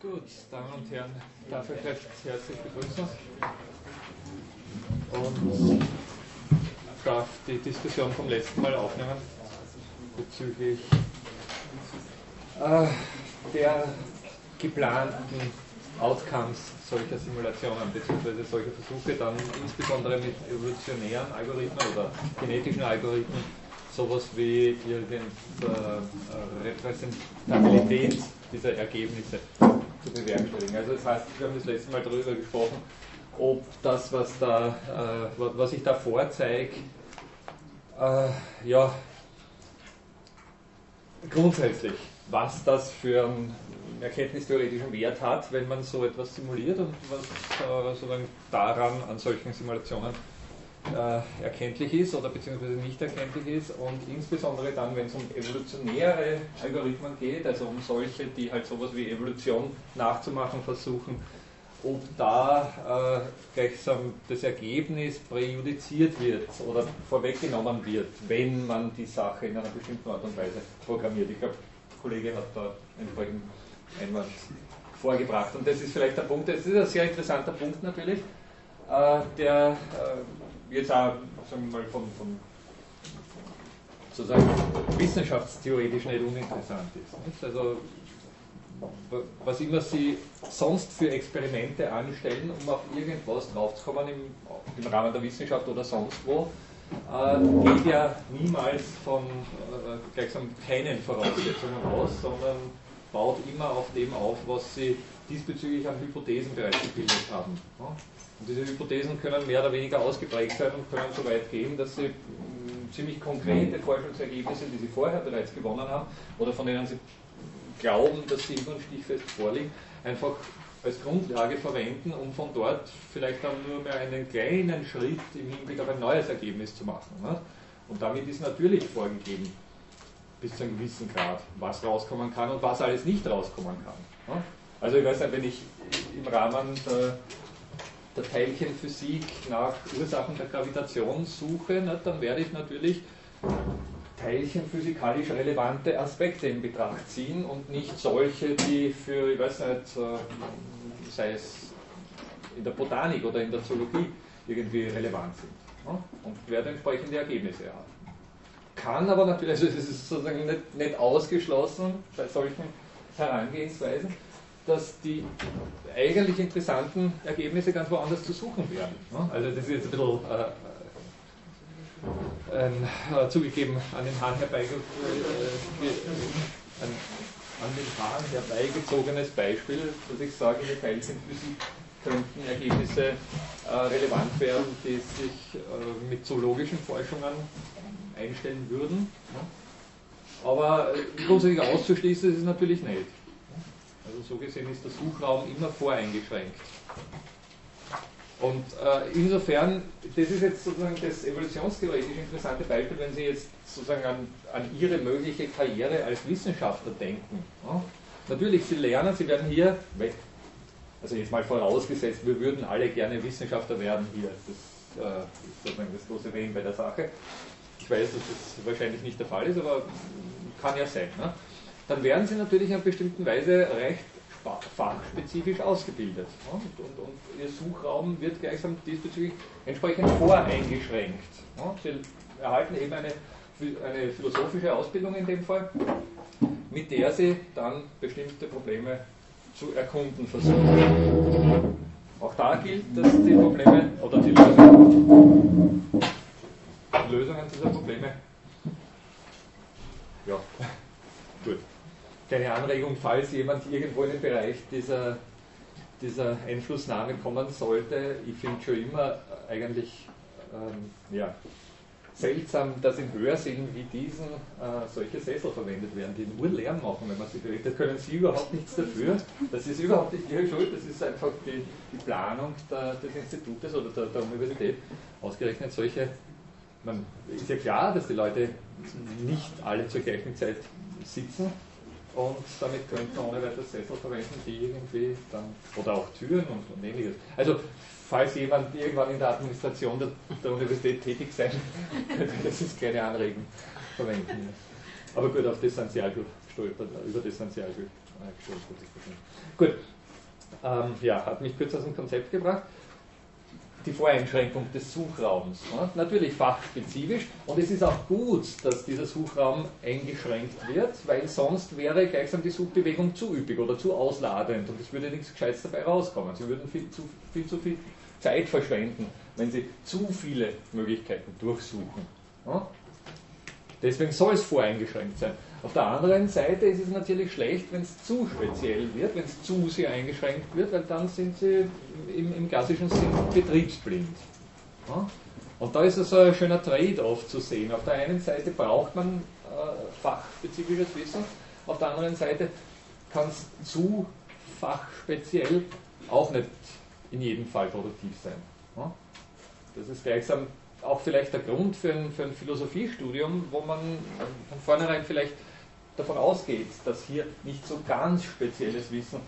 Gut, Damen und Herren, darf ich recht herzlich begrüßen und darf die Diskussion vom letzten Mal aufnehmen bezüglich äh, der geplanten Outcomes solcher Simulationen bzw. solcher Versuche, dann insbesondere mit evolutionären Algorithmen oder genetischen Algorithmen sowas wie irgendeine äh, Repräsentabilität dieser Ergebnisse zu bewerkstelligen. Also das heißt, wir haben das letzte Mal darüber gesprochen, ob das, was, da, äh, was ich da vorzeige, äh, ja, grundsätzlich, was das für einen erkenntnistheoretischen Wert hat, wenn man so etwas simuliert und was äh, sozusagen daran an solchen Simulationen äh, erkenntlich ist oder beziehungsweise nicht erkenntlich ist und insbesondere dann, wenn es um evolutionäre Algorithmen geht, also um solche, die halt sowas wie Evolution nachzumachen versuchen, ob da äh, gleichsam das Ergebnis präjudiziert wird oder vorweggenommen wird, wenn man die Sache in einer bestimmten Art und Weise programmiert. Ich glaube, der Kollege hat da entsprechend Einwand vorgebracht. Und das ist vielleicht der Punkt, das ist ein sehr interessanter Punkt natürlich, äh, der äh, jetzt auch, sagen wir mal, von, von sozusagen wissenschaftstheoretisch nicht uninteressant ist. Nicht? Also was immer Sie sonst für Experimente anstellen, um auf irgendwas draufzukommen im, im Rahmen der Wissenschaft oder sonst wo, äh, geht ja niemals von äh, gleichsam keinen Voraussetzungen aus, sondern baut immer auf dem auf, was Sie diesbezüglich an Hypothesen bereits gebildet haben. Und diese Hypothesen können mehr oder weniger ausgeprägt sein und können so weit gehen, dass sie mm, ziemlich konkrete Forschungsergebnisse, die sie vorher bereits gewonnen haben oder von denen sie glauben, dass sie immer stichfest vorliegen, einfach als Grundlage verwenden, um von dort vielleicht dann nur mehr einen kleinen Schritt im Hinblick auf ein neues Ergebnis zu machen. Und damit ist natürlich vorgegeben, bis zu einem gewissen Grad, was rauskommen kann und was alles nicht rauskommen kann. Also ich weiß nicht, wenn ich im Rahmen der, der Teilchenphysik nach Ursachen der Gravitation suche, dann werde ich natürlich teilchenphysikalisch relevante Aspekte in Betracht ziehen und nicht solche, die für, ich weiß nicht, äh, sei es in der Botanik oder in der Zoologie irgendwie relevant sind. Und werde entsprechende Ergebnisse haben. Kann aber natürlich, also es ist sozusagen nicht, nicht ausgeschlossen bei solchen Herangehensweisen, dass die eigentlich interessanten Ergebnisse ganz woanders zu suchen werden. Also das ist jetzt ein bisschen äh, ein äh, zugegeben an den Hahn herbeigezogenes äh, an den Haaren herbeigezogenes Beispiel, dass ich sage, in der Teilchenphysik könnten Ergebnisse äh, relevant werden, die sich äh, mit zoologischen Forschungen einstellen würden. Ja. Aber äh, grundsätzlich auszuschließen ist es natürlich nicht. Also so gesehen ist der Suchraum immer voreingeschränkt. Und äh, insofern, das ist jetzt sozusagen das evolutionstheoretisch interessante Beispiel, wenn Sie jetzt sozusagen an, an Ihre mögliche Karriere als Wissenschaftler denken. Ja? Natürlich, Sie lernen, Sie werden hier, also jetzt mal vorausgesetzt, wir würden alle gerne Wissenschaftler werden hier. Das äh, ist sozusagen das große Wenn bei der Sache. Ich weiß, dass das wahrscheinlich nicht der Fall ist, aber kann ja sein. Ne? Dann werden Sie natürlich in bestimmten Weise recht fachspezifisch ausgebildet. Und, und, und, Ihr Suchraum wird gleichsam diesbezüglich entsprechend voreingeschränkt. Sie erhalten eben eine, eine philosophische Ausbildung in dem Fall, mit der Sie dann bestimmte Probleme zu erkunden versuchen. Auch da gilt, dass die Probleme oder die Lösungen, die Lösungen dieser Probleme ja, gut kleine Anregung, falls jemand irgendwo in den Bereich dieser, dieser Einflussnahme kommen sollte. Ich finde schon immer eigentlich ähm, ja, seltsam, dass in Hörsälen wie diesen äh, solche Sessel verwendet werden, die nur Lärm machen, wenn man sie bewegt. Da können Sie überhaupt nichts dafür. Das ist überhaupt nicht Ihre Schuld, das ist einfach die, die Planung der, des Institutes oder der, der Universität. Ausgerechnet solche, man ist ja klar, dass die Leute nicht alle zur gleichen Zeit sitzen und damit könnte man ohne weiteres Sessel verwenden, die irgendwie dann, oder auch Türen und, und ähnliches. Also, falls jemand irgendwann in der Administration der, der Universität tätig sein könnte, das ist keine Anregung verwenden. Aber gut, auf das sind Sie auch gestolpert, über das sind Sie also gestolpert. Gut, ähm, ja, hat mich kurz aus dem Konzept gebracht die Voreinschränkung des Suchraums. Ja, natürlich fachspezifisch und es ist auch gut, dass dieser Suchraum eingeschränkt wird, weil sonst wäre gleichsam die Suchbewegung zu üppig oder zu ausladend und es würde nichts Gescheites dabei rauskommen. Sie würden viel zu viel, zu viel Zeit verschwenden, wenn Sie zu viele Möglichkeiten durchsuchen. Ja? Deswegen soll es voreingeschränkt sein. Auf der anderen Seite ist es natürlich schlecht, wenn es zu speziell wird, wenn es zu sehr eingeschränkt wird, weil dann sind sie im, im klassischen Sinn betriebsblind. Ja? Und da ist es ein schöner Trade-off zu sehen. Auf der einen Seite braucht man äh, fachspezifisches Wissen, auf der anderen Seite kann es zu fachspeziell auch nicht in jedem Fall produktiv sein. Ja? Das ist gleichsam auch vielleicht der Grund für ein, für ein Philosophiestudium, wo man von vornherein vielleicht davon ausgeht, dass hier nicht so ganz spezielles Wissen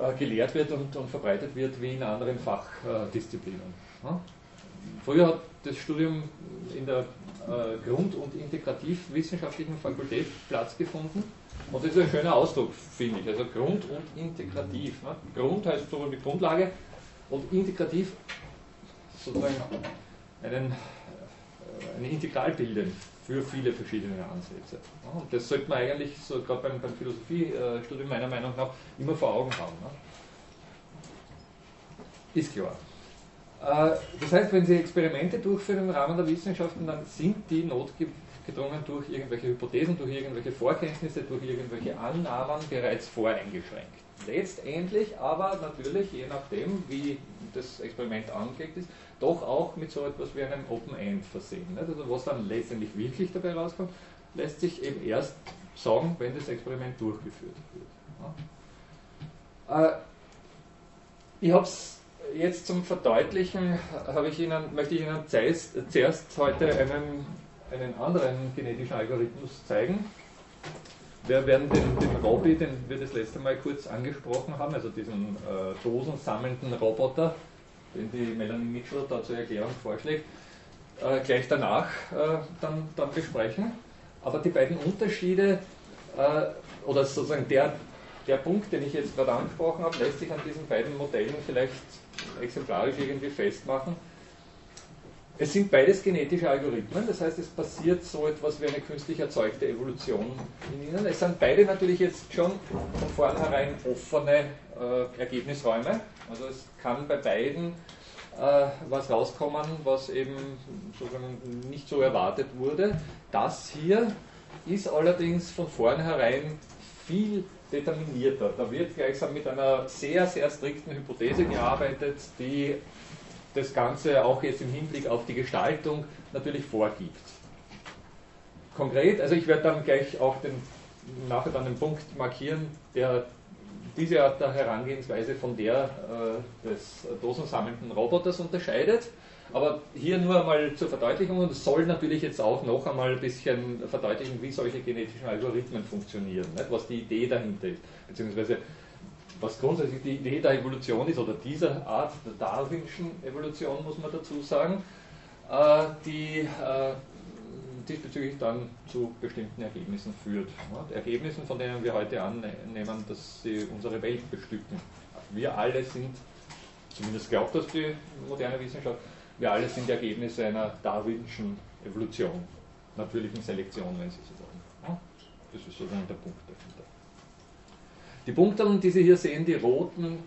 äh, gelehrt wird und, und, verbreitet wird wie in anderen Fachdisziplinen. Ja? Früher hat das Studium in der äh, Grund- und Integrativwissenschaftlichen Fakultät Platz gefunden. Und das ist ein schöner Ausdruck, finde ich. Also Grund und Integrativ. Ne? Grund heißt so die Grundlage und Integrativ sozusagen einen, äh, eine Integral bilden für viele verschiedene Ansätze. Und das sollte man eigentlich, so gerade beim, beim Philosophiestudium meiner Meinung nach, immer vor Augen haben. Ne? Ist klar. Äh, das heißt, wenn Sie Experimente durchführen im Rahmen der Wissenschaften, dann sind die notgedrungen durch irgendwelche Hypothesen, durch irgendwelche Vorkenntnisse, durch irgendwelche Annahmen bereits voreingeschränkt. Letztendlich aber natürlich, je nachdem, wie das Experiment angelegt ist, doch auch mit so etwas wie einem Open End versehen. Also was dann letztendlich wirklich dabei rauskommt, lässt sich eben erst sagen, wenn das Experiment durchgeführt wird. Äh, ich habe es jetzt zum Verdeutlichen, ich Ihnen, möchte ich Ihnen zuerst, zuerst heute einen, einen anderen genetischen Algorithmus zeigen. Wir werden den, den Robby, den wir das letzte Mal kurz angesprochen haben, also diesen äh, dosensammelnden Roboter, den die Melanie Mitchell da zur Erklärung vorschlägt, äh, gleich danach äh, dann, dann besprechen. Aber die beiden Unterschiede äh, oder sozusagen der, der Punkt, den ich jetzt gerade angesprochen habe, lässt sich an diesen beiden Modellen vielleicht exemplarisch irgendwie festmachen. Es sind beides genetische Algorithmen, das heißt, es passiert so etwas wie eine künstlich erzeugte Evolution in ihnen. Es sind beide natürlich jetzt schon von vornherein offene äh, Ergebnisräume. Also es kann bei beiden äh, was rauskommen, was eben sozusagen nicht so erwartet wurde. Das hier ist allerdings von vornherein viel determinierter. Da wird gleichsam mit einer sehr, sehr strikten Hypothese gearbeitet, die das Ganze auch jetzt im Hinblick auf die Gestaltung natürlich vorgibt. Konkret, also ich werde dann gleich auch den, nachher dann den Punkt markieren, der diese Art der Herangehensweise von der äh, des dosensammelnden Roboters unterscheidet. Aber hier nur einmal zur Verdeutlichung und soll natürlich jetzt auch noch einmal ein bisschen verdeutlichen, wie solche genetischen Algorithmen funktionieren, nicht? was die Idee dahinter ist, beziehungsweise was grundsätzlich die Idee der Evolution ist, oder dieser Art der Darwinschen Evolution, muss man dazu sagen, äh, die äh, diesbezüglich dann zu bestimmten Ergebnissen führt. Ergebnissen, von denen wir heute annehmen, dass sie unsere Welt bestücken. Wir alle sind, zumindest glaubt das die moderne Wissenschaft, wir alle sind Ergebnisse einer darwinschen Evolution, natürlichen Selektion, wenn Sie so wollen. Das ist sozusagen der Punkt dahinter. Die Punkte, die Sie hier sehen, die roten,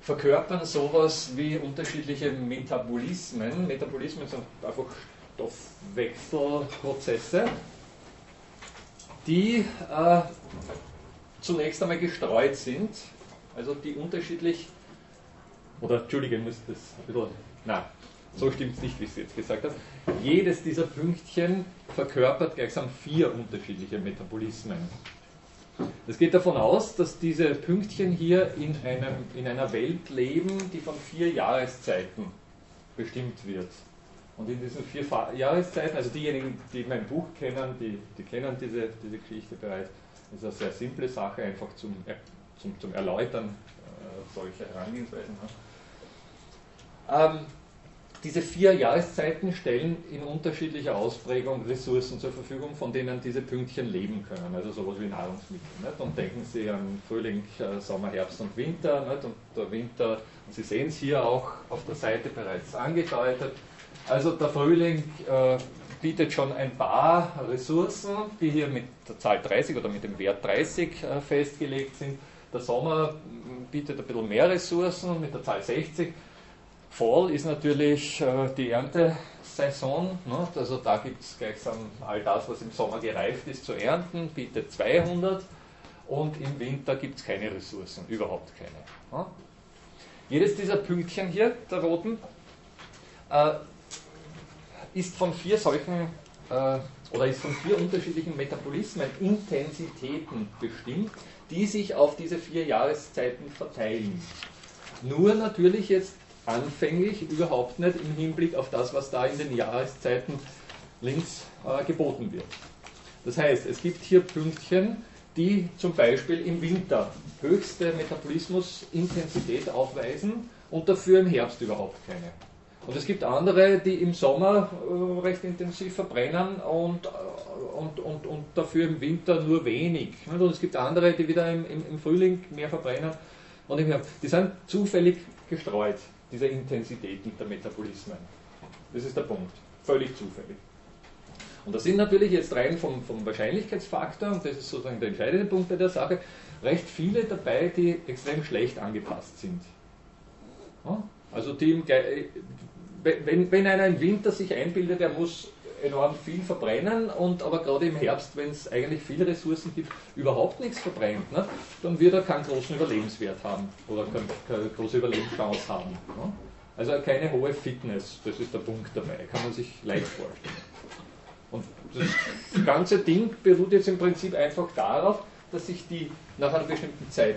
verkörpern sowas wie unterschiedliche Metabolismen. Metabolismen sind einfach Stoffwechselprozesse, die äh, zunächst einmal gestreut sind, also die unterschiedlich, oder Entschuldige, muss das ein nein, so stimmt es nicht, wie ich es jetzt gesagt habe. Jedes dieser Pünktchen verkörpert gleichsam vier unterschiedliche Metabolismen. Es geht davon aus, dass diese Pünktchen hier in, einem, in einer Welt leben, die von vier Jahreszeiten bestimmt wird. Und in diesen vier Jahreszeiten, also diejenigen, die mein Buch kennen, die, die kennen diese, diese Geschichte bereits, das ist eine sehr simple Sache, einfach zum, zum, zum Erläutern äh, solcher Herangehensweisen. Ähm, diese vier Jahreszeiten stellen in unterschiedlicher Ausprägung Ressourcen zur Verfügung, von denen diese Pünktchen leben können, also sowas wie Nahrungsmittel. Nicht? Und denken Sie an Frühling, äh, Sommer, Herbst und Winter. Nicht? Und der Winter, und Sie sehen es hier auch auf der Seite bereits angedeutet. Also der Frühling äh, bietet schon ein paar Ressourcen, die hier mit der Zahl 30 oder mit dem Wert 30 äh, festgelegt sind. Der Sommer bietet ein bisschen mehr Ressourcen mit der Zahl 60 Fall ist natürlich äh, die Erntesaison. Ne? Also da gibt es gleichsam all das, was im Sommer gereift ist, zu ernten, bietet 200 und im Winter gibt es keine Ressourcen, überhaupt keine. Ne? Jedes dieser Pünktchen hier, der roten, äh, ist von vier solchen äh, oder ist von vier unterschiedlichen Metabolismen, Intensitäten bestimmt, die sich auf diese vier Jahreszeiten verteilen. Nur natürlich jetzt anfänglich überhaupt nicht im Hinblick auf das, was da in den Jahreszeiten links äh, geboten wird. Das heißt, es gibt hier Pünktchen, die zum Beispiel im Winter höchste Metabolismusintensität aufweisen und dafür im Herbst überhaupt keine. Und es gibt andere, die im Sommer äh, recht intensiv verbrennen und, äh, und, und, und dafür im Winter nur wenig. Und es gibt andere, die wieder im, im, im Frühling mehr verbrennen und im. Die sind zufällig gestreut dieser Intensitäten der Metabolismen. Das ist der Punkt. Völlig zufällig. Und da sind natürlich jetzt rein vom, vom Wahrscheinlichkeitsfaktor, und das ist sozusagen der entscheidende Punkt bei der Sache, recht viele dabei, die extrem schlecht angepasst sind. Also die, wenn, wenn einer im Winter sich einbildet, er muss enorm viel verbrennen und aber gerade im Herbst, wenn es eigentlich viele Ressourcen gibt, überhaupt nichts verbrennt, ne, dann wird er keinen großen Überlebenswert haben oder keine, keine große Überlebenschance haben. Ne. Also keine hohe Fitness, das ist der Punkt dabei, kann man sich leicht vorstellen. Und das ganze Ding beruht jetzt im Prinzip einfach darauf, dass sich die nach einer bestimmten Zeit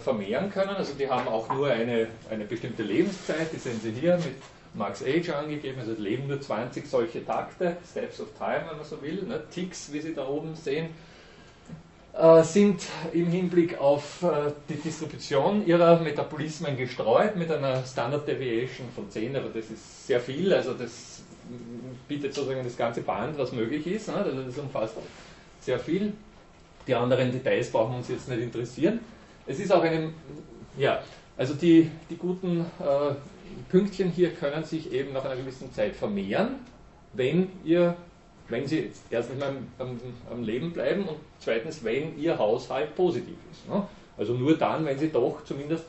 vermehren können. Also die haben auch nur eine, eine bestimmte Lebenszeit, die sehen Sie hier mit Max Age angegeben, also leben nur 20 solche Takte, Steps of Time, wenn man so will, ne, Ticks, wie Sie da oben sehen, äh, sind im Hinblick auf äh, die Distribution ihrer Metabolismen gestreut mit einer Standard Deviation von 10, aber das ist sehr viel, also das bietet sozusagen das ganze Band, was möglich ist, ne, also das umfasst sehr viel. Die anderen Details brauchen uns jetzt nicht interessieren. Es ist auch eine, ja, also die, die guten äh, Pünktchen hier können sich eben nach einer gewissen Zeit vermehren, wenn ihr wenn sie erstens mal am, am, Leben bleiben und zweitens, wenn ihr Haushalt positiv ist. Ne? Also nur dann, wenn sie doch zumindest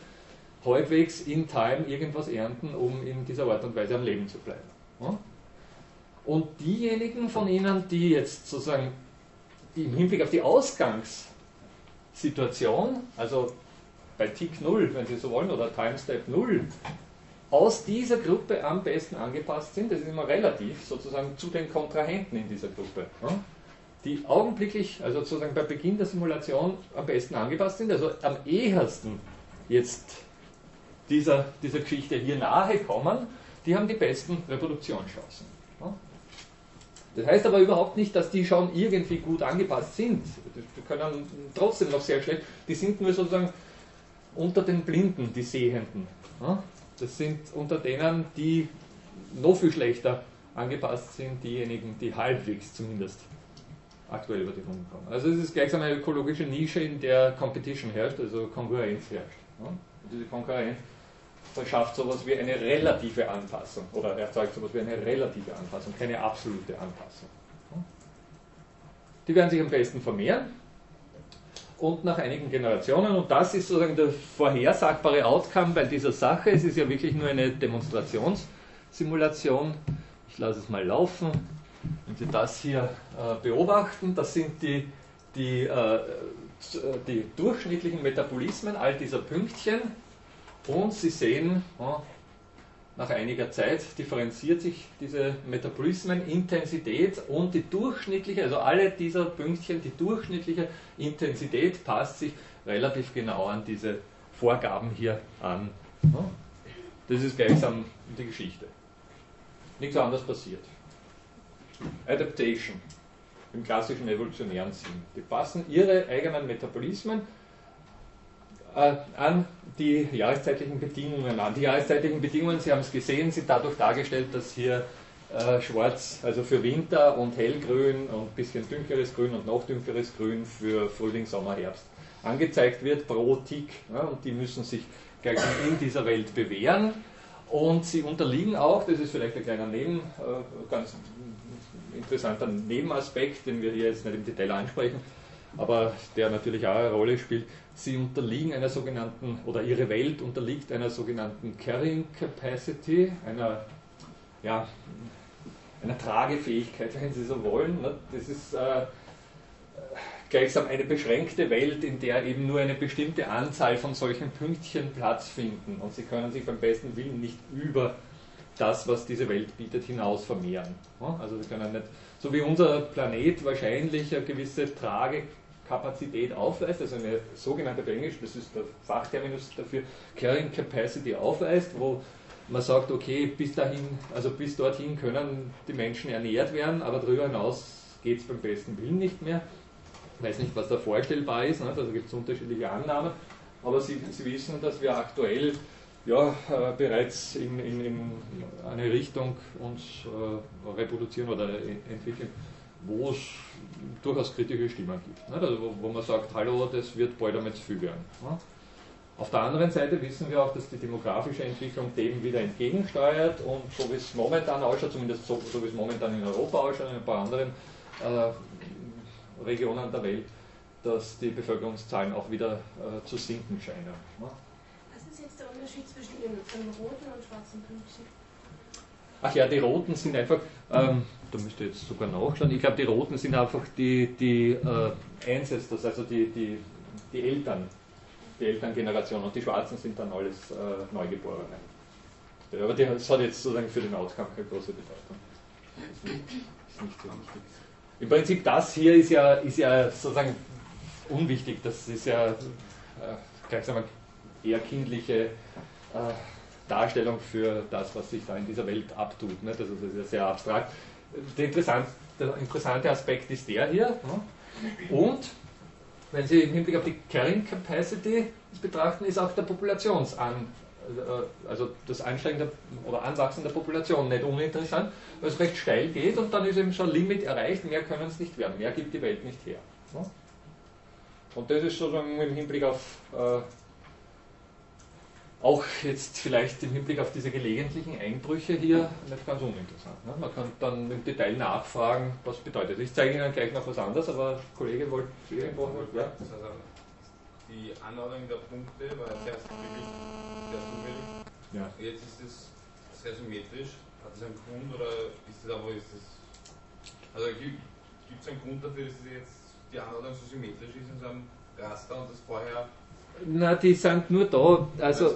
halbwegs in Time irgendwas ernten, um in dieser Art und Weise am Leben zu bleiben. Ne? Und diejenigen von Ihnen, die jetzt sozusagen im Hinblick auf die Ausgangssituation, also bei Tick 0, wenn Sie so wollen, oder Time Step 0, aus dieser Gruppe am besten angepasst sind, das ist immer relativ, sozusagen zu den Kontrahenten in dieser Gruppe, die augenblicklich, also sozusagen bei Beginn der Simulation am besten angepasst sind, also am ehesten jetzt dieser, dieser Geschichte hier nahe kommen, die haben die besten Reproduktionschancen. Das heißt aber überhaupt nicht, dass die schon irgendwie gut angepasst sind. Die können trotzdem noch sehr schlecht, die sind nur sozusagen unter den Blinden, die Sehenden. Das sind unter denen, die noch viel schlechter angepasst sind, diejenigen, die halbwegs zumindest aktuell über die Runden kommen. Also es ist gleichsam eine ökologische Nische, in der Competition herrscht, also Konkurrenz herrscht. Und diese Konkurrenz verschafft sowas wie eine relative Anpassung oder erzeugt sowas wie eine relative Anpassung, keine absolute Anpassung. Die werden sich am besten vermehren und nach einigen Generationen. Und das ist sozusagen der vorhersagbare Outcome bei dieser Sache. Es ist ja wirklich nur eine Demonstrationssimulation. Ich lasse es mal laufen. Wenn Sie das hier äh, beobachten, das sind die, die, äh, die durchschnittlichen Metabolismen all dieser Pünktchen. Und Sie sehen, nach einiger Zeit differenziert sich diese Metabolismenintensität und die durchschnittliche, also alle dieser Pünktchen, die durchschnittliche Intensität passt sich relativ genau an diese Vorgaben hier an. Das ist gleichsam die Geschichte. Nichts anderes passiert. Adaptation im klassischen evolutionären Sinn. Die passen ihre eigenen Metabolismen an die jahreszeitlichen Bedingungen an. Die jahreszeitlichen Bedingungen, Sie haben es gesehen, sind dadurch dargestellt, dass hier äh, schwarz, also für Winter und hellgrün und ein bisschen dünkleres Grün und noch dünkleres Grün für Frühling, Sommer, Herbst angezeigt wird pro Tick. Ja, und die müssen sich in dieser Welt bewähren. Und sie unterliegen auch, das ist vielleicht ein kleiner Neben, äh, ganz interessanter Nebenaspekt, den wir hier jetzt nicht im Detail ansprechen, aber der natürlich auch eine Rolle spielt. Sie unterliegen einer sogenannten, oder ihre Welt unterliegt einer sogenannten Carrying Capacity, einer, ja, einer Tragefähigkeit, wenn Sie so wollen. Ne? Das ist äh, gleichsam eine beschränkte Welt, in der eben nur eine bestimmte Anzahl von solchen Pünktchen Platz finden. Und sie können sich beim besten Willen nicht über das, was diese Welt bietet, hinaus vermehren. Also sie können nicht, so wie unser Planet wahrscheinlich eine gewisse Tragekapazität aufweist, also eine sogenannte auf Englisch, das ist der Fachterminus dafür, Carrying Capacity aufweist, wo man sagt, okay, bis dahin, also bis dorthin können die Menschen ernährt werden, aber darüber hinaus geht es beim besten Willen nicht mehr. Ich weiß nicht, was da vorstellbar ist, ne? also gibt es unterschiedliche Annahmen, aber Sie, Sie, wissen, dass wir aktuell ja, äh, bereits in, in, in, eine Richtung uns äh, reproduzieren oder entwickeln, wo es durchaus kritische Stimmen gibt. Ne? Also wo, wo, man sagt, hallo, das wird bald einmal zu viel werden. Ne? Auf der anderen Seite wissen wir auch, dass die demografische Entwicklung dem wieder entgegensteuert und so wie es momentan ausschaut, zumindest so, so wie es momentan in Europa ausschaut, und in ein paar anderen äh, Regionen der Welt, dass die Bevölkerungszahlen auch wieder äh, zu sinken scheinen. Ne? Was ist jetzt der Unterschied zwischen den, den roten und schwarzen Pünktchen? Ach ja, die roten sind einfach, ähm, da müsst ihr jetzt sogar nachschauen, ich glaube, die roten sind einfach die, die äh, Ancestors, also die, die, die Eltern, die Elterngeneration und die schwarzen sind dann alles äh, Neugeborene. Aber das hat jetzt sozusagen für den Outcome keine große Bedeutung. Das ist nicht, so wichtig. Im Prinzip das hier ist ja, ist ja sozusagen unwichtig. Das ist ja äh, gleich sagen wir, eher kindliche äh, Darstellung für das, was sich da in dieser Welt abtut. Also das ist ja sehr abstrakt. Der interessante, der interessante Aspekt ist der hier. Ne? Und wenn Sie im Hinblick auf die Carrying Capacity betrachten, ist auch der Populationsan äh, also das Ansteigen der, oder Anwachsen der Population nicht uninteressant, weil es recht steil geht und dann ist eben schon Limit erreicht, mehr können es nicht werden, mehr gibt die Welt nicht her. Und das ist sozusagen im Hinblick auf, äh, auch jetzt vielleicht im Hinblick auf diese gelegentlichen Einbrüche hier nicht ganz uninteressant. Ne? Man kann dann im Detail nachfragen, was bedeutet. Ich zeige Ihnen gleich noch was anderes, aber Kollege wollte irgendwo. Ja? die Anordnung der Punkte war zuerst wirklich sehr zufällig. Ja. Jetzt ist es sehr symmetrisch. Hat es einen Grund oder ist es aber ist es. Also gibt es einen Grund dafür, dass es jetzt die Anordnung so symmetrisch ist in so einem Raster und das vorher na, die sind nur da. Also,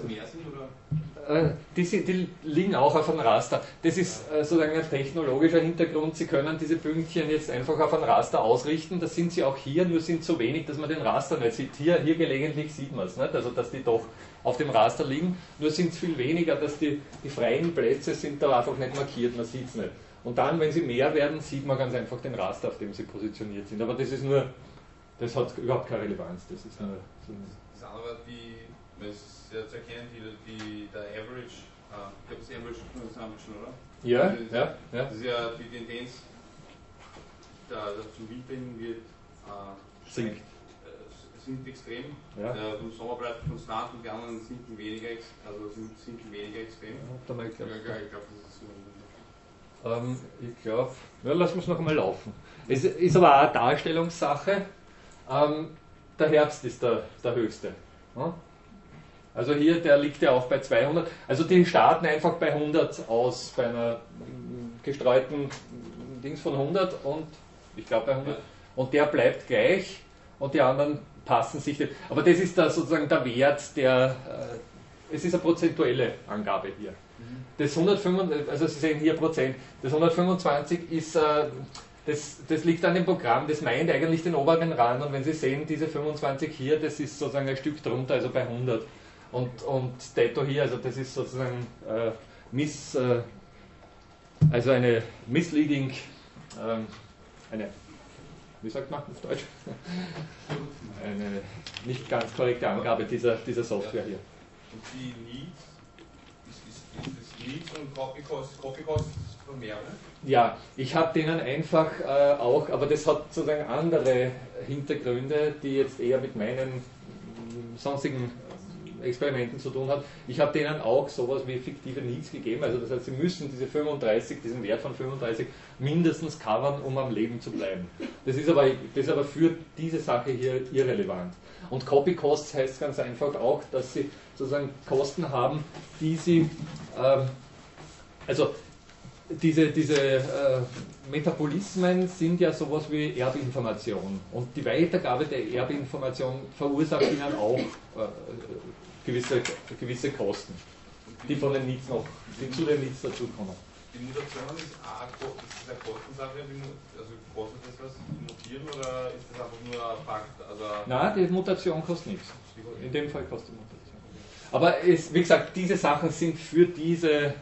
äh, die, sind, die, liegen auch auf einem Raster. Das ist äh, sozusagen ein technologischer Hintergrund. Sie können diese Pünktchen jetzt einfach auf ein Raster ausrichten. Das sind sie auch hier, nur sind so wenig, dass man den Raster nicht sieht. Hier, hier gelegentlich sieht man es, also dass die doch auf dem Raster liegen. Nur sind es viel weniger, dass die, die freien Plätze sind da einfach nicht markiert, man sieht es nicht. Und dann, wenn sie mehr werden, sieht man ganz einfach den Raster, auf dem sie positioniert sind. Aber das ist nur, das hat überhaupt keine Relevanz. Das ist nur so aber die, das ist ja zu erkennen, die, die, der Average, äh, ich glaube das Average Consumption, oder? Ja, das ist, ja, ja. Das ist ja die Tendenz, der, der zum Wintern wird äh, sinkt. Äh, sinkt extrem. Ja. Der im Sommer bleibt konstant und die anderen sinken weniger, also sinken weniger extrem. Ja, ich glaube, ja, glaub, das ist so. Ähm, ich glaube, ja, lassen wir es noch einmal laufen. Es ist aber auch eine Darstellungssache. Ähm, der Herbst ist der, der höchste. Also hier, der liegt ja auch bei 200. Also die starten einfach bei 100 aus, bei einer gestreuten Dings von 100 und ich glaube bei 100. Und der bleibt gleich und die anderen passen sich. Aber das ist da sozusagen der Wert, der. Äh, es ist eine prozentuelle Angabe hier. Mhm. Das 125, also Sie sehen hier Prozent, das 125 ist äh, das, das, liegt an dem Programm, das meint eigentlich den oberen Rand und wenn Sie sehen, diese 25 hier, das ist sozusagen ein Stück drunter, also bei 100 und, und Detto hier, also das ist sozusagen äh, miss, äh, also eine misleading, ähm, eine wie sagt man auf Deutsch? Eine nicht ganz korrekte Angabe dieser, dieser Software hier. Und die Needs, Needs und Copy Cost, Copy Cost von mehreren? Ja, ich habe denen einfach äh, auch, aber das hat sozusagen andere Hintergründe, die jetzt eher mit meinen sonstigen Experimenten zu tun hat. Ich habe denen auch sowas wie fiktive Needs gegeben, also das heißt, sie müssen diese 35, diesen Wert von 35 mindestens covern, um am Leben zu bleiben. Das ist aber, das ist aber für diese Sache hier irrelevant. Und Copy Costs heißt ganz einfach auch, dass sie sozusagen Kosten haben, die sie, ähm, also diese, diese äh, Metabolismen sind ja sowas wie Erbinformation. Und die Weitergabe der Erbinformation verursacht ihnen auch äh, gewisse, gewisse Kosten, die von den Needs noch, die zu den Needs dazukommen. Die Mutation ist eine, ist eine Kostensache, also kostet das was, mutieren oder ist das einfach nur ein Fakt? Also Nein, die Mutation kostet nichts. In dem Fall kostet die Mutation. Aber es, wie gesagt, diese Sachen sind für diese äh,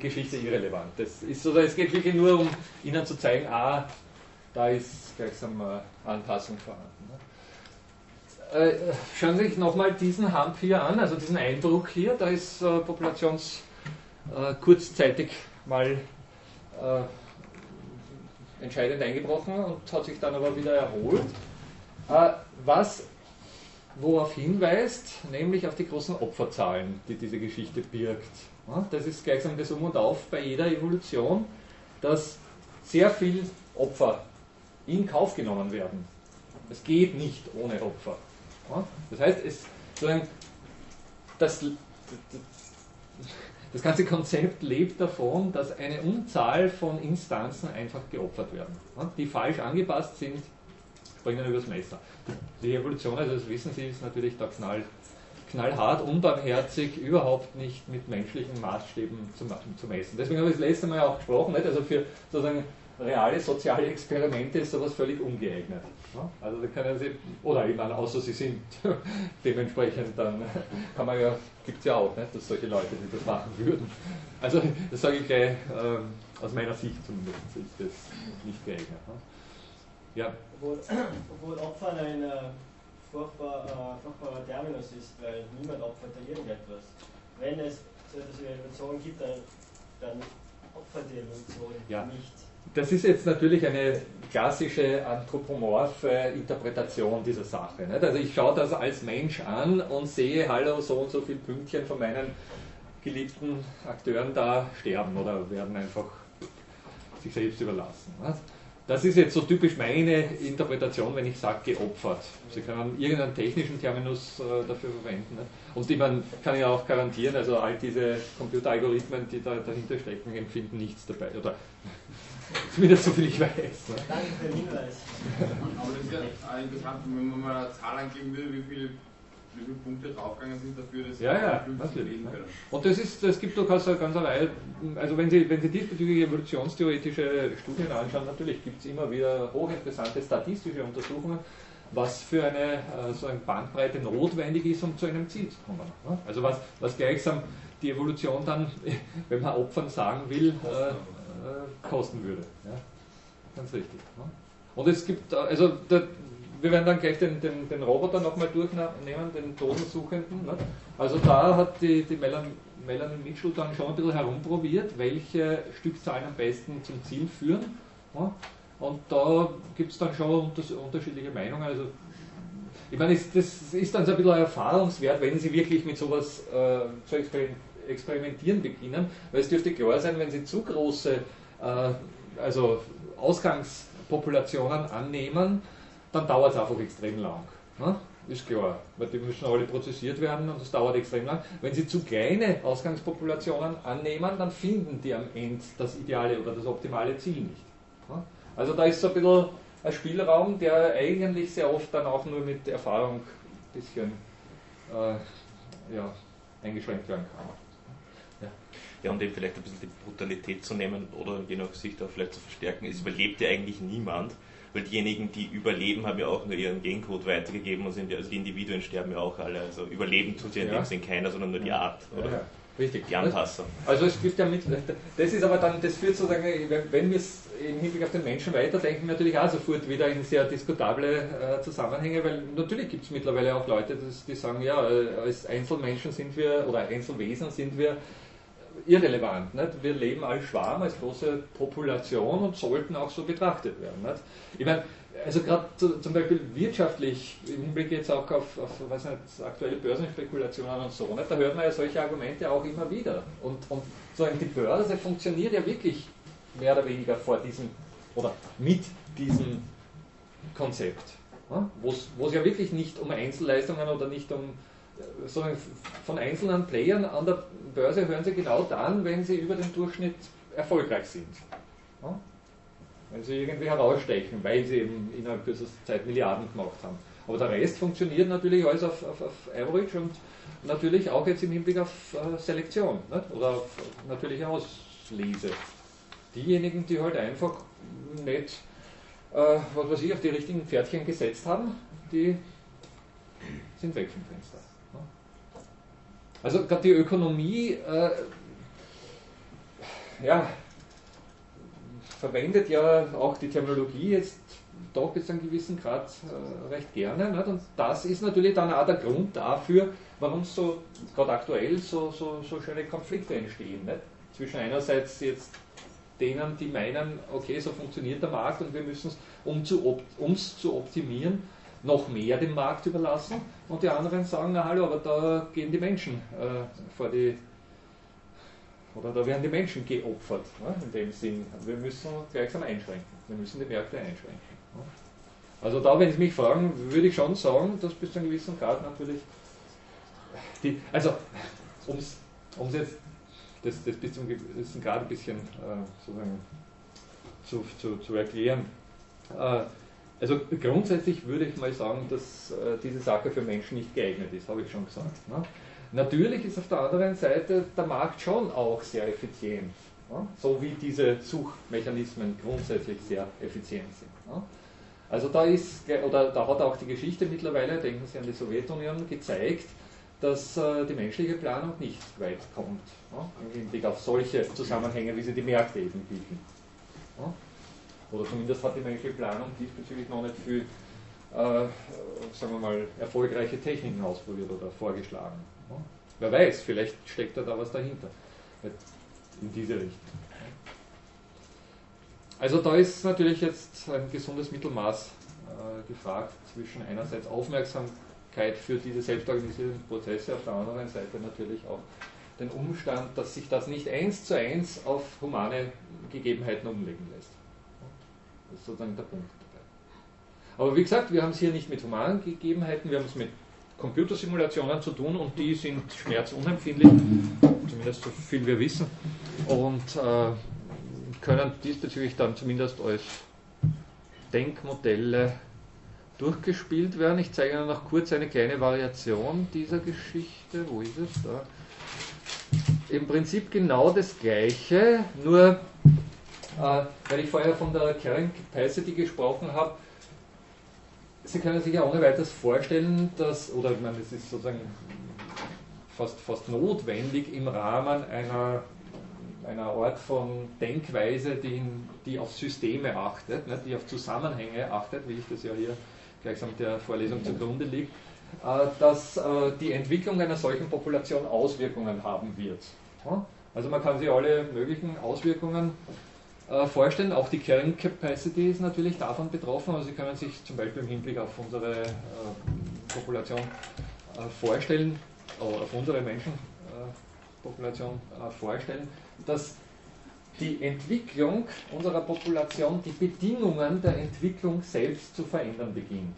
Geschichte irrelevant. Das ist, oder es geht wirklich nur um Ihnen zu zeigen, ah, da ist gleichsam äh, Anpassung vorhanden. Ne? Äh, schauen Sie sich nochmal diesen Hump hier an, also diesen Eindruck hier, da ist äh, Populations äh, kurzzeitig mal äh, entscheidend eingebrochen und hat sich dann aber wieder erholt. was worauf hinweist, nämlich auf die großen Opferzahlen, die diese Geschichte birgt. Das ist gleichsam das Um und Auf bei jeder Evolution, dass sehr viel Opfer in Kauf genommen werden. Es geht nicht ohne Opfer. Das heißt, es, das, das ganze Konzept lebt davon, dass eine Unzahl von Instanzen einfach geopfert werden, die falsch angepasst sind springen übers Messer. Die Evolution, also das wissen Sie, ist natürlich da knall, knallhart, unbarmherzig, überhaupt nicht mit menschlichen Maßstäben zu, zu messen. Deswegen habe ich das letzte Mal auch gesprochen, nicht? also für sozusagen reale soziale Experimente ist sowas völlig ungeeignet. Also da können Sie, oder ich meine, außer Sie sind dementsprechend, dann kann man ja, gibt es ja auch, nicht, dass solche Leute, die das machen würden. Also das sage ich gleich, äh, aus meiner Sicht zumindest ist das nicht geeignet. Ne? Ja. Obwohl, obwohl Opfern ein äh, furchtbar, äh, furchtbarer Terminus ist, weil niemand opfert da irgendetwas. Wenn es so etwas wie Evolution gibt, dann, dann opfert die Evolution ja. nicht. Das ist jetzt natürlich eine klassische anthropomorphe Interpretation dieser Sache. Nicht? Also ich schaue das als Mensch an und sehe, hallo, so und so viele Pünktchen von meinen geliebten Akteuren da sterben oder werden einfach sich selbst überlassen. Nicht? Das ist jetzt so typisch meine Interpretation, wenn ich sage geopfert. Sie können irgendeinen technischen Terminus äh, dafür verwenden. Ne? Und man kann ja auch garantieren, also all diese Computeralgorithmen, die da dahinter stecken, empfinden nichts dabei. Oder zumindest so viel ich weiß. Ne? Danke für den Hinweis. Aber das ist ja interessant, wenn man mal eine Zahl angeben will, wie viel wie viele Punkte draufgegangen sind dafür, dass ja, ja, natürlich. können. Und das ist, es gibt durchaus eine ganze Reihe, also wenn Sie, wenn Sie diesbezüglich evolutionstheoretische Studien anschauen, natürlich gibt es immer wieder hochinteressante statistische Untersuchungen, was für eine äh, so eine Bandbreite notwendig ist, um zu einem Ziel zu kommen. Ne? Also was, was gleichsam die Evolution dann, wenn man Opfern sagen will, äh, kosten würde. Ja? Ganz richtig. Ne? Und es gibt, äh, also der, wir werden dann gleich den, den, den Roboter nochmal durchnehmen, den Totensuchenden. Ne? Also da hat die, die Melanie, Melanie Mitchell dann schon ein bisschen herumprobiert, welche Stückzahlen am besten zum Ziel führen. Ne? Und da gibt es dann schon unterschiedliche Meinungen. Also, ich meine, das ist dann so ein bisschen Erfahrungswert, wenn Sie wirklich mit sowas äh, zu experimentieren beginnen, weil es dürfte klar sein, wenn Sie zu große äh, also Ausgangspopulationen annehmen, dann dauert es einfach extrem lang. Ne? Ist klar, weil die müssen alle prozessiert werden und das dauert extrem lang. Wenn Sie zu kleine Ausgangspopulationen annehmen, dann finden die am Ende das ideale oder das optimale Ziel nicht. Ne? Also da ist so ein bisschen ein Spielraum, der eigentlich sehr oft dann auch nur mit Erfahrung ein bisschen äh, ja, eingeschränkt werden kann. Ja, um dem vielleicht ein bisschen die Brutalität zu nehmen oder je nach Sicht auch vielleicht zu verstärken, es überlebt ja eigentlich niemand weil diejenigen, die überleben, haben ja auch nur ihren Gencode weitergegeben und sind ja, also die Individuen sterben ja auch alle. Also überleben tut ja in dem Sinn keiner, sondern nur die Art. Oder? Ja, Richtig. Die Anpasser. Also es gibt ja mit, das ist aber dann, das führt sozusagen, wenn wir es im Hinblick auf den Menschen weiterdenken, natürlich auch sofort wieder in sehr diskutable äh, Zusammenhänge, weil natürlich gibt es mittlerweile auch Leute, die sagen, ja, äh, als Einzelmenschen sind wir, oder Einzelwesen sind wir irrelevant. Nicht? Wir leben als Schwarm, als große Population und sollten auch so betrachtet werden. Nicht? Ich meine, also gerade zum Beispiel wirtschaftlich, im Hinblick jetzt auch auf, auf weiß nicht, aktuelle Börsenspekulationen und so, nicht? da hört man ja solche Argumente auch immer wieder. Und, und so die Börse funktioniert ja wirklich mehr oder weniger vor diesem oder mit diesem Konzept. Wo es ja wirklich nicht um Einzelleistungen oder nicht um von einzelnen Playern an der Börse hören sie genau dann, wenn sie über den Durchschnitt erfolgreich sind. Wenn sie irgendwie herausstechen, weil sie eben innerhalb kürzester Zeit Milliarden gemacht haben. Aber der Rest funktioniert natürlich alles auf, auf, auf Average und natürlich auch jetzt im Hinblick auf äh, Selektion nicht? oder auf natürliche Auslese. Diejenigen, die halt einfach nicht, äh, was weiß ich, auf die richtigen Pferdchen gesetzt haben, die sind weg vom Fenster. Also gerade die Ökonomie, äh, ja, verwendet ja auch die Terminologie jetzt doch bis zu einem gewissen Grad äh, recht gerne. Nicht? Und das ist natürlich dann auch der Grund dafür, warum so gerade aktuell so, so, so schöne Konflikte entstehen. Nicht? Zwischen einerseits jetzt denen, die meinen, okay, so funktioniert der Markt und wir müssen es, um uns zu optimieren, noch mehr dem Markt überlassen und die anderen sagen, na hallo, aber da gehen die Menschen äh, vor die oder da werden die Menschen geopfert, ne, in dem Sinn. Wir müssen gleichsam einschränken. Wir müssen die Märkte einschränken. Ne. Also da, wenn Sie mich fragen, würde ich schon sagen, dass bis zu einem gewissen Grad natürlich die, also um es jetzt das, das bis zu einem gewissen Grad ein bisschen äh, sozusagen zu, zu, zu erklären. Äh, also grundsätzlich würde ich mal sagen, dass äh, diese Sache für Menschen nicht geeignet ist, habe ich schon gesagt. Ne? Natürlich ist auf der anderen Seite der Markt schon auch sehr effizient, ne? so wie diese Suchmechanismen grundsätzlich sehr effizient sind. Ne? Also da ist, oder da hat auch die Geschichte mittlerweile, denken Sie an die Sowjetunion, gezeigt, dass äh, die menschliche Planung nicht weit kommt, ne? im Hinblick auf solche Zusammenhänge, wie sie die Märkte eben bieten. Oder zumindest hat die menschliche Planung diesbezüglich noch nicht viel, äh, sagen wir mal, erfolgreiche Techniken ausprobiert oder vorgeschlagen. Wer weiß, vielleicht steckt da da was dahinter. In diese Richtung. Also da ist natürlich jetzt ein gesundes Mittelmaß äh, gefragt zwischen einerseits Aufmerksamkeit für diese selbstorganisierten Prozesse, auf der anderen Seite natürlich auch den Umstand, dass sich das nicht eins zu eins auf humane Gegebenheiten umlegen lässt. Das ist sozusagen der Punkt dabei. Aber wie gesagt, wir haben es hier nicht mit humanen Gegebenheiten, wir haben es mit Computersimulationen zu tun und die sind schmerzunempfindlich, zumindest so viel wir wissen, und äh, können diesbezüglich dann zumindest als Denkmodelle durchgespielt werden. Ich zeige Ihnen noch kurz eine kleine Variation dieser Geschichte. Wo ist es? Da. Im Prinzip genau das gleiche, nur weil ich vorher von der Carrying Capacity gesprochen habe, Sie können sich ja ohne weiteres vorstellen, dass, oder ich meine, es ist sozusagen fast, fast notwendig im Rahmen einer, einer Art von Denkweise, die, in, die auf Systeme achtet, ne, die auf Zusammenhänge achtet, wie ich das ja hier gleichsam der Vorlesung zugrunde liegt, äh, dass äh, die Entwicklung einer solchen Population Auswirkungen haben wird. Also man kann sich alle möglichen Auswirkungen äh, vorstellen. Auch die Carrying Capacity ist natürlich davon betroffen. Also Sie können sich zum Beispiel im Hinblick auf unsere äh, Population äh, vorstellen, auf unsere Menschenpopulation vorstellen, dass die Entwicklung unserer Population die Bedingungen der Entwicklung selbst zu verändern beginnt.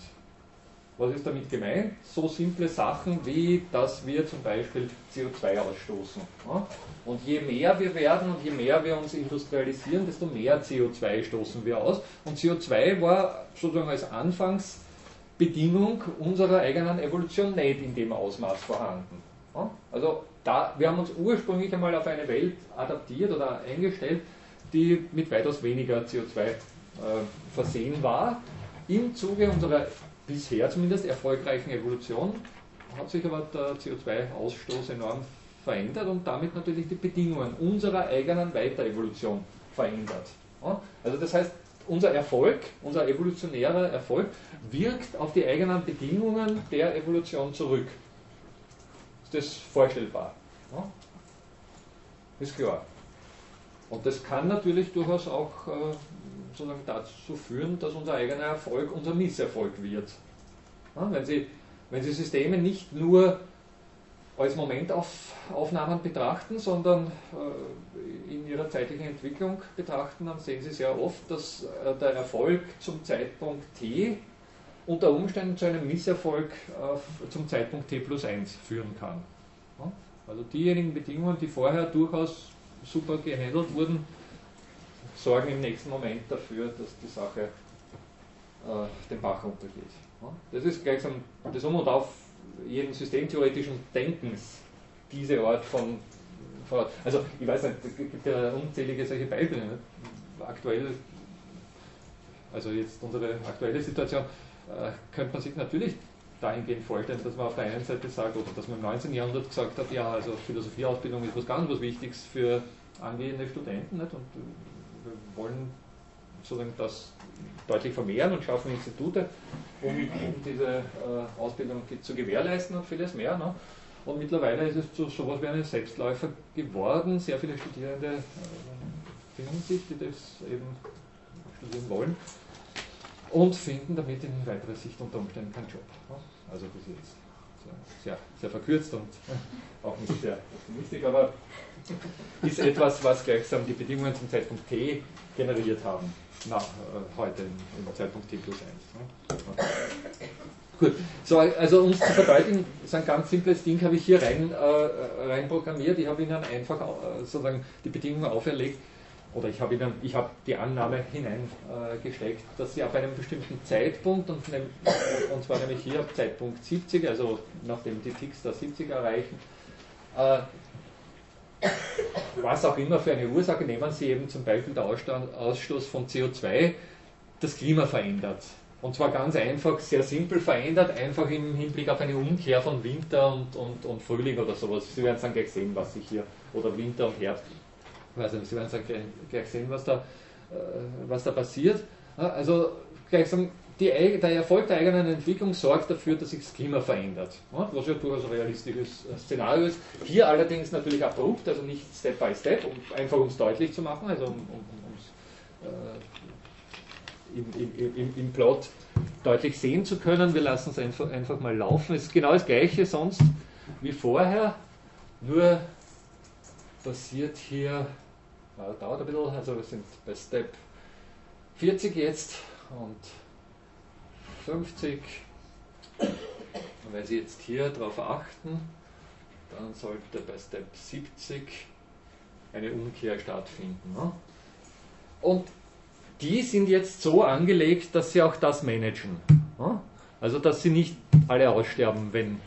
Was ist damit gemeint? So simple Sachen wie, dass wir zum Beispiel CO2 ausstoßen. Und je mehr wir werden und je mehr wir uns industrialisieren, desto mehr CO2 stoßen wir aus. Und CO2 war sozusagen als Anfangsbedingung unserer eigenen Evolution nicht in dem Ausmaß vorhanden. Also da, wir haben uns ursprünglich einmal auf eine Welt adaptiert oder eingestellt, die mit weitaus weniger CO2 äh, versehen war. Im Zuge unserer bisher zumindest erfolgreichen Evolution hat sich aber der CO2-Ausstoß enorm verändert und damit natürlich die Bedingungen unserer eigenen Weiterevolution verändert. Also das heißt, unser Erfolg, unser evolutionärer Erfolg wirkt auf die eigenen Bedingungen der Evolution zurück. Ist das vorstellbar? Ist klar. Und das kann natürlich durchaus auch äh, sozusagen dazu führen, dass unser eigener Erfolg unser Misserfolg wird. Wenn, Sie, wenn Sie Systeme nicht nur als Momentaufnahmen betrachten, sondern äh, in ihrer zeitlichen Entwicklung betrachten, dann sehen Sie sehr oft, dass äh, der Erfolg zum Zeitpunkt t unter Umständen zu einem Misserfolg äh, zum Zeitpunkt t plus 1 führen kann. Also diejenigen Bedingungen, die vorher durchaus super gehandelt wurden, sorgen im nächsten Moment dafür, dass die Sache äh, den Bach runtergeht. Das ist gleichsam das Um und Auf jeden systemtheoretischen Denkens, diese Art von, also ich weiß nicht, es gibt ja unzählige solche Beispiele. Ne? Aktuell, also jetzt unsere aktuelle Situation, äh, könnte man sich natürlich dahingehend vorstellen, dass man auf der einen Seite sagt, oder dass man im 19. Jahrhundert gesagt hat, ja, also Philosophieausbildung ist was ganz was Wichtiges für angehende Studenten nicht? und wollen sozusagen das deutlich vermehren und schaffen Institute, um, diese äh, Ausbildung zu gewährleisten und vieles mehr. Ne? Und mittlerweile ist es zu sowas wie ein Selbstläufer geworden. Sehr viele Studierende äh, finden sich, die das eben studieren wollen und finden damit in weiterer Sicht unter Umständen keinen Job. Ne? Also das ist jetzt sehr, sehr verkürzt und auch nicht sehr optimistisch, aber ist etwas, was gleichsam die Bedingungen zum Zeitpunkt T generiert haben nach, äh, heute im, Zeitpunkt t plus 1. Ne? Gut, so, also um es zu verdeutlichen, so ein ganz simples Ding habe ich hier rein, äh, rein programmiert. Ich habe Ihnen einfach äh, sozusagen die Bedingungen auferlegt, oder ich habe Ihnen, ich habe die Annahme hineingesteckt, äh, dass Sie auf einem bestimmten Zeitpunkt, und, nehm, und zwar nämlich hier ab Zeitpunkt 70, also nachdem die Ticks da 70 erreichen, äh, was auch immer für eine Ursache, nehmen Sie eben zum Beispiel der Ausstoß von CO2, das Klima verändert. Und zwar ganz einfach, sehr simpel verändert, einfach im Hinblick auf eine Umkehr von Winter und, und, und Frühling oder sowas. Sie werden dann gleich sehen, was sich hier, oder Winter und Herbst, weiß nicht, Sie werden dann gleich, gleich sehen, was da, äh, was da passiert. Also gleichsam die, der Erfolg der eigenen Entwicklung sorgt dafür, dass sich das Klima verändert, was ja durchaus ein realistisches äh, Szenario ist. Hier allerdings natürlich abrupt, also nicht Step by Step, um, einfach um es deutlich zu machen, also um, um, äh, im, im, im, im, Plot deutlich sehen zu können. Wir lassen es einfach, einfach mal laufen. Es ist genau das gleiche sonst wie vorher, nur passiert hier, dauert ein bisschen, also wir sind bei Step 40 jetzt und 50. Und wenn Sie jetzt hier darauf achten, dann sollte bei Step 70 eine Umkehr stattfinden. Ne? Und die sind jetzt so angelegt, dass sie auch das managen. Ne? Also dass sie nicht alle aussterben, wenn,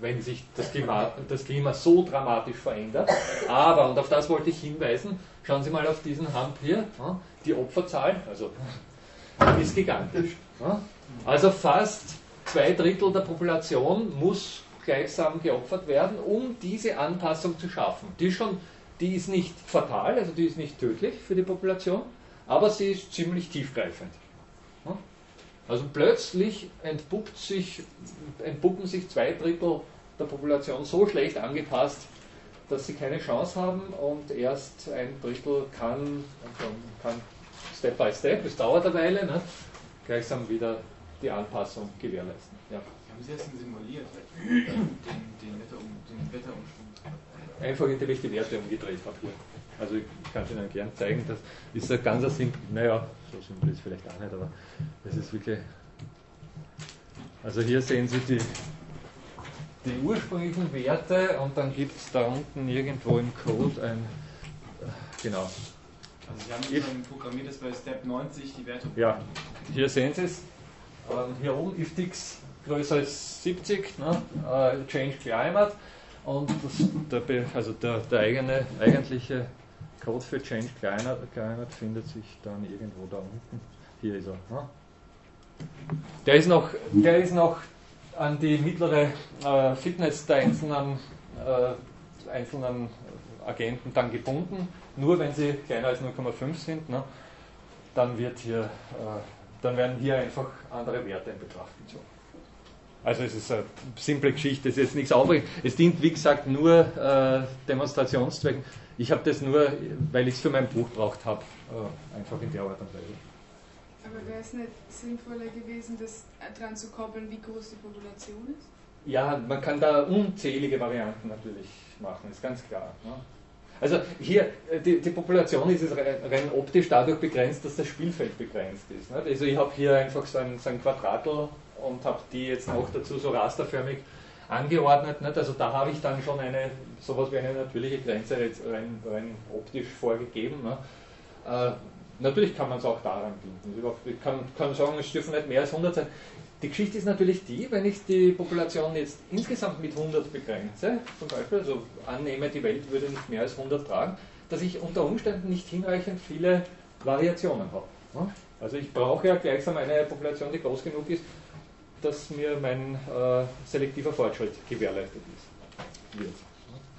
wenn sich das Klima, das Klima so dramatisch verändert. Aber, und auf das wollte ich hinweisen, schauen Sie mal auf diesen Hand hier, ne? die Opferzahl, also ist gigantisch. Also fast zwei Drittel der Population muss gleichsam geopfert werden, um diese Anpassung zu schaffen. Die, schon, die ist nicht fatal, also die ist nicht tödlich für die Population, aber sie ist ziemlich tiefgreifend. Also plötzlich sich, entpuppen sich zwei Drittel der Population so schlecht angepasst, dass sie keine Chance haben und erst ein Drittel kann, kann Step by Step, es dauert eine Weile, ne, gleichsam wieder die Anpassung gewährleisten. Ja. Haben Sie das denn simuliert, den, den, Wetter, den Wetterumschwung? Einfach indem ich die Werte umgedreht habe hier. Also ich kann es Ihnen gern zeigen, das ist ein ganz simpel, naja, so simpel ist vielleicht auch nicht, aber das ist wirklich. Also hier sehen Sie die, die ursprünglichen Werte und dann gibt es da unten irgendwo im Code ein, genau, also Sie haben programmiert, dass bei Step 90 die Werte. Ja, hier sehen Sie es. Ähm, hier oben ist x größer als 70, ne? äh, Change Climate. Und das, der, also der, der eigene, eigentliche Code für Change Climate, Climate findet sich dann irgendwo da unten. Hier ist er. Ne? Der, ist noch, der ist noch an die mittlere äh, Fitness der einzelnen äh, einzelnen Agenten dann gebunden. Nur wenn sie kleiner als 0,5 sind, ne, dann, wird hier, äh, dann werden hier einfach andere Werte in Betracht gezogen. Also es ist eine simple Geschichte, es ist jetzt nichts Aufregendes. Es dient, wie gesagt, nur äh, Demonstrationszwecken. Ich habe das nur, weil ich es für mein Buch braucht habe, äh, einfach in der Art und Weise. Aber wäre es nicht sinnvoller gewesen, das dran zu koppeln, wie groß die Population ist? Ja, man kann da unzählige Varianten natürlich machen, ist ganz klar. Ne? Also hier, äh, die, die, Population ist rein, optisch dadurch begrenzt, dass das Spielfeld begrenzt ist. Nicht? Also ich habe hier einfach so ein, so ein Quadratel und habe die jetzt noch dazu so rasterförmig angeordnet. Nicht? Also da habe ich dann schon eine, sowas wie eine natürliche Grenze rein, rein optisch vorgegeben. Ne? Natürlich kann man es auch daran binden. Ich kann, kann sagen, es dürfen nicht mehr als 100 sein. Die Geschichte ist natürlich die, wenn ich die Population jetzt insgesamt mit 100 begrenze, zum Beispiel, also annehme, die Welt würde nicht mehr als 100 tragen, dass ich unter Umständen nicht hinreichend viele Variationen habe. Also ich brauche ja gleichsam eine Population, die groß genug ist, dass mir mein äh, selektiver Fortschritt gewährleistet ist. Wird.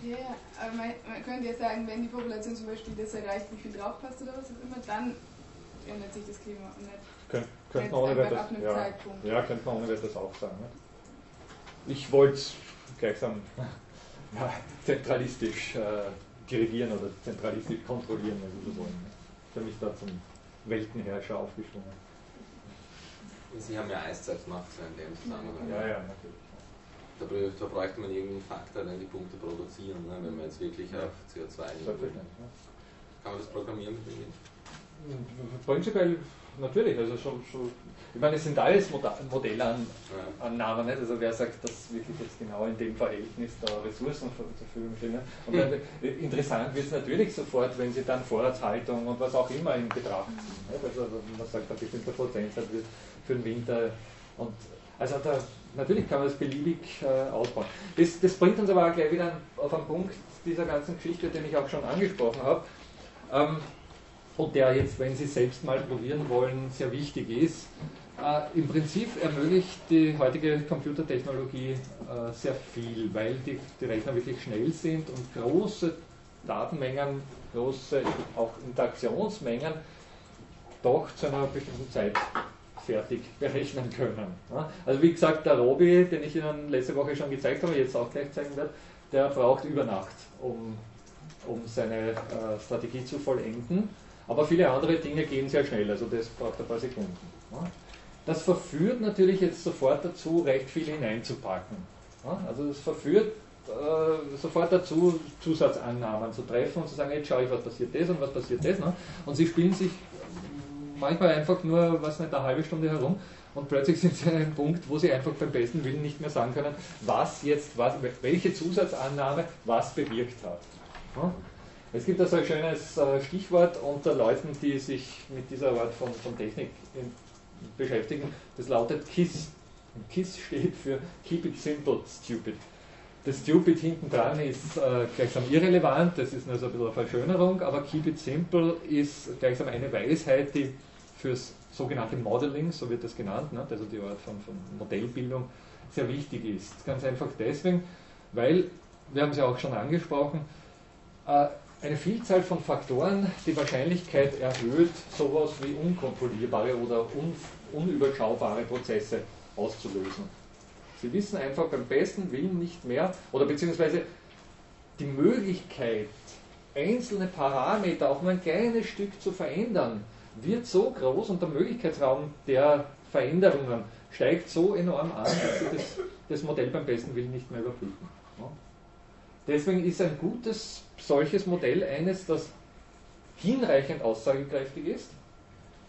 Ja, ja, aber man, man, könnte ja sagen, wenn die Population zum Beispiel das erreicht, wie viel draufpasst oder was auch immer, dann ändert sich das Klima und nicht. Kön könnte man ohne weiteres, ja, ja, könnte man ohne weiteres auch sagen. Ne? Ich wollte es gleichsam ja, zentralistisch äh, dirigieren oder zentralistisch kontrollieren, wenn Sie so wollen. Ne? Für mich da zum Weltenherrscher aufgeschwungen. Sie haben ja Eiszeit gemacht, so in dem Zusammenhang. Ja, ja, natürlich. Da, da bräuchte man irgendeinen Faktor, der die Punkte produzieren, ne, wenn man jetzt wirklich ja. auf CO2 ja. Kann man das programmieren mit dem? Prinzipiell natürlich, also schon, schon, ich meine, es sind alles Modellannahmen, nicht? also wer sagt, dass wirklich jetzt genau in dem Verhältnis da Ressourcen zur Verfügung stehen. Ne? Und dann, äh, interessant wird es natürlich sofort, wenn Sie dann Vorratshaltung und was auch immer in Betracht ziehen. Nicht? Also man sagt, ein bestimmter Prozentsatz wird für den Winter und also da, natürlich kann man das beliebig äh, ausbauen. Das, das, bringt uns aber auch gleich wieder auf einen Punkt dieser ganzen Geschichte, den ich auch schon angesprochen habe. Ähm, und der jetzt, wenn Sie selbst mal probieren wollen, sehr wichtig ist. Äh, Im Prinzip ermöglicht die heutige Computertechnologie äh, sehr viel, weil die, die, Rechner wirklich schnell sind und große Datenmengen, große auch Interaktionsmengen doch zu einer bestimmten Zeit fertig berechnen können. Also wie gesagt, der Robi, den ich Ihnen letzte Woche schon gezeigt habe, jetzt auch gleich zeigen werde, der braucht über Nacht, um, um seine äh, Strategie zu vollenden. Aber viele andere Dinge gehen sehr schnell, also das braucht ein paar Sekunden. Das verführt natürlich jetzt sofort dazu, recht viel hineinzupacken. Also das verführt äh, sofort dazu, Zusatzannahmen zu treffen und zu sagen, jetzt schaue ich, was passiert das und was passiert das. Und sie spielen sich manchmal einfach nur, was nicht, eine halbe Stunde herum und plötzlich sind sie an einem Punkt, wo sie einfach beim besten Willen nicht mehr sagen können, was jetzt, was, welche Zusatzannahme was bewirkt hat. Es gibt also ein schönes äh, Stichwort unter Leuten, die sich mit dieser Art von, von Technik beschäftigen. Das lautet KISS. Und KISS steht für Keep it simple, stupid. Das Stupid hinten dran ist äh, gleichsam irrelevant, das ist nur so ein bisschen eine Verschönerung, aber Keep it simple ist gleichsam eine Weisheit, die fürs sogenannte Modeling, so wird das genannt, ne, also die Art von, von Modellbildung, sehr wichtig ist. Ganz einfach deswegen, weil, wir haben es ja auch schon angesprochen, äh, eine Vielzahl von Faktoren die Wahrscheinlichkeit erhöht, sowas wie unkontrollierbare oder un unüberschaubare Prozesse auszulösen. Sie wissen einfach beim besten Willen nicht mehr, oder beziehungsweise die Möglichkeit, einzelne Parameter auch nur ein kleines Stück zu verändern, wird so groß und der Möglichkeitsraum der Veränderungen steigt so enorm an, dass Sie das, das Modell beim besten Willen nicht mehr überprüfen. Deswegen ist ein gutes solches Modell eines, das hinreichend aussagekräftig ist,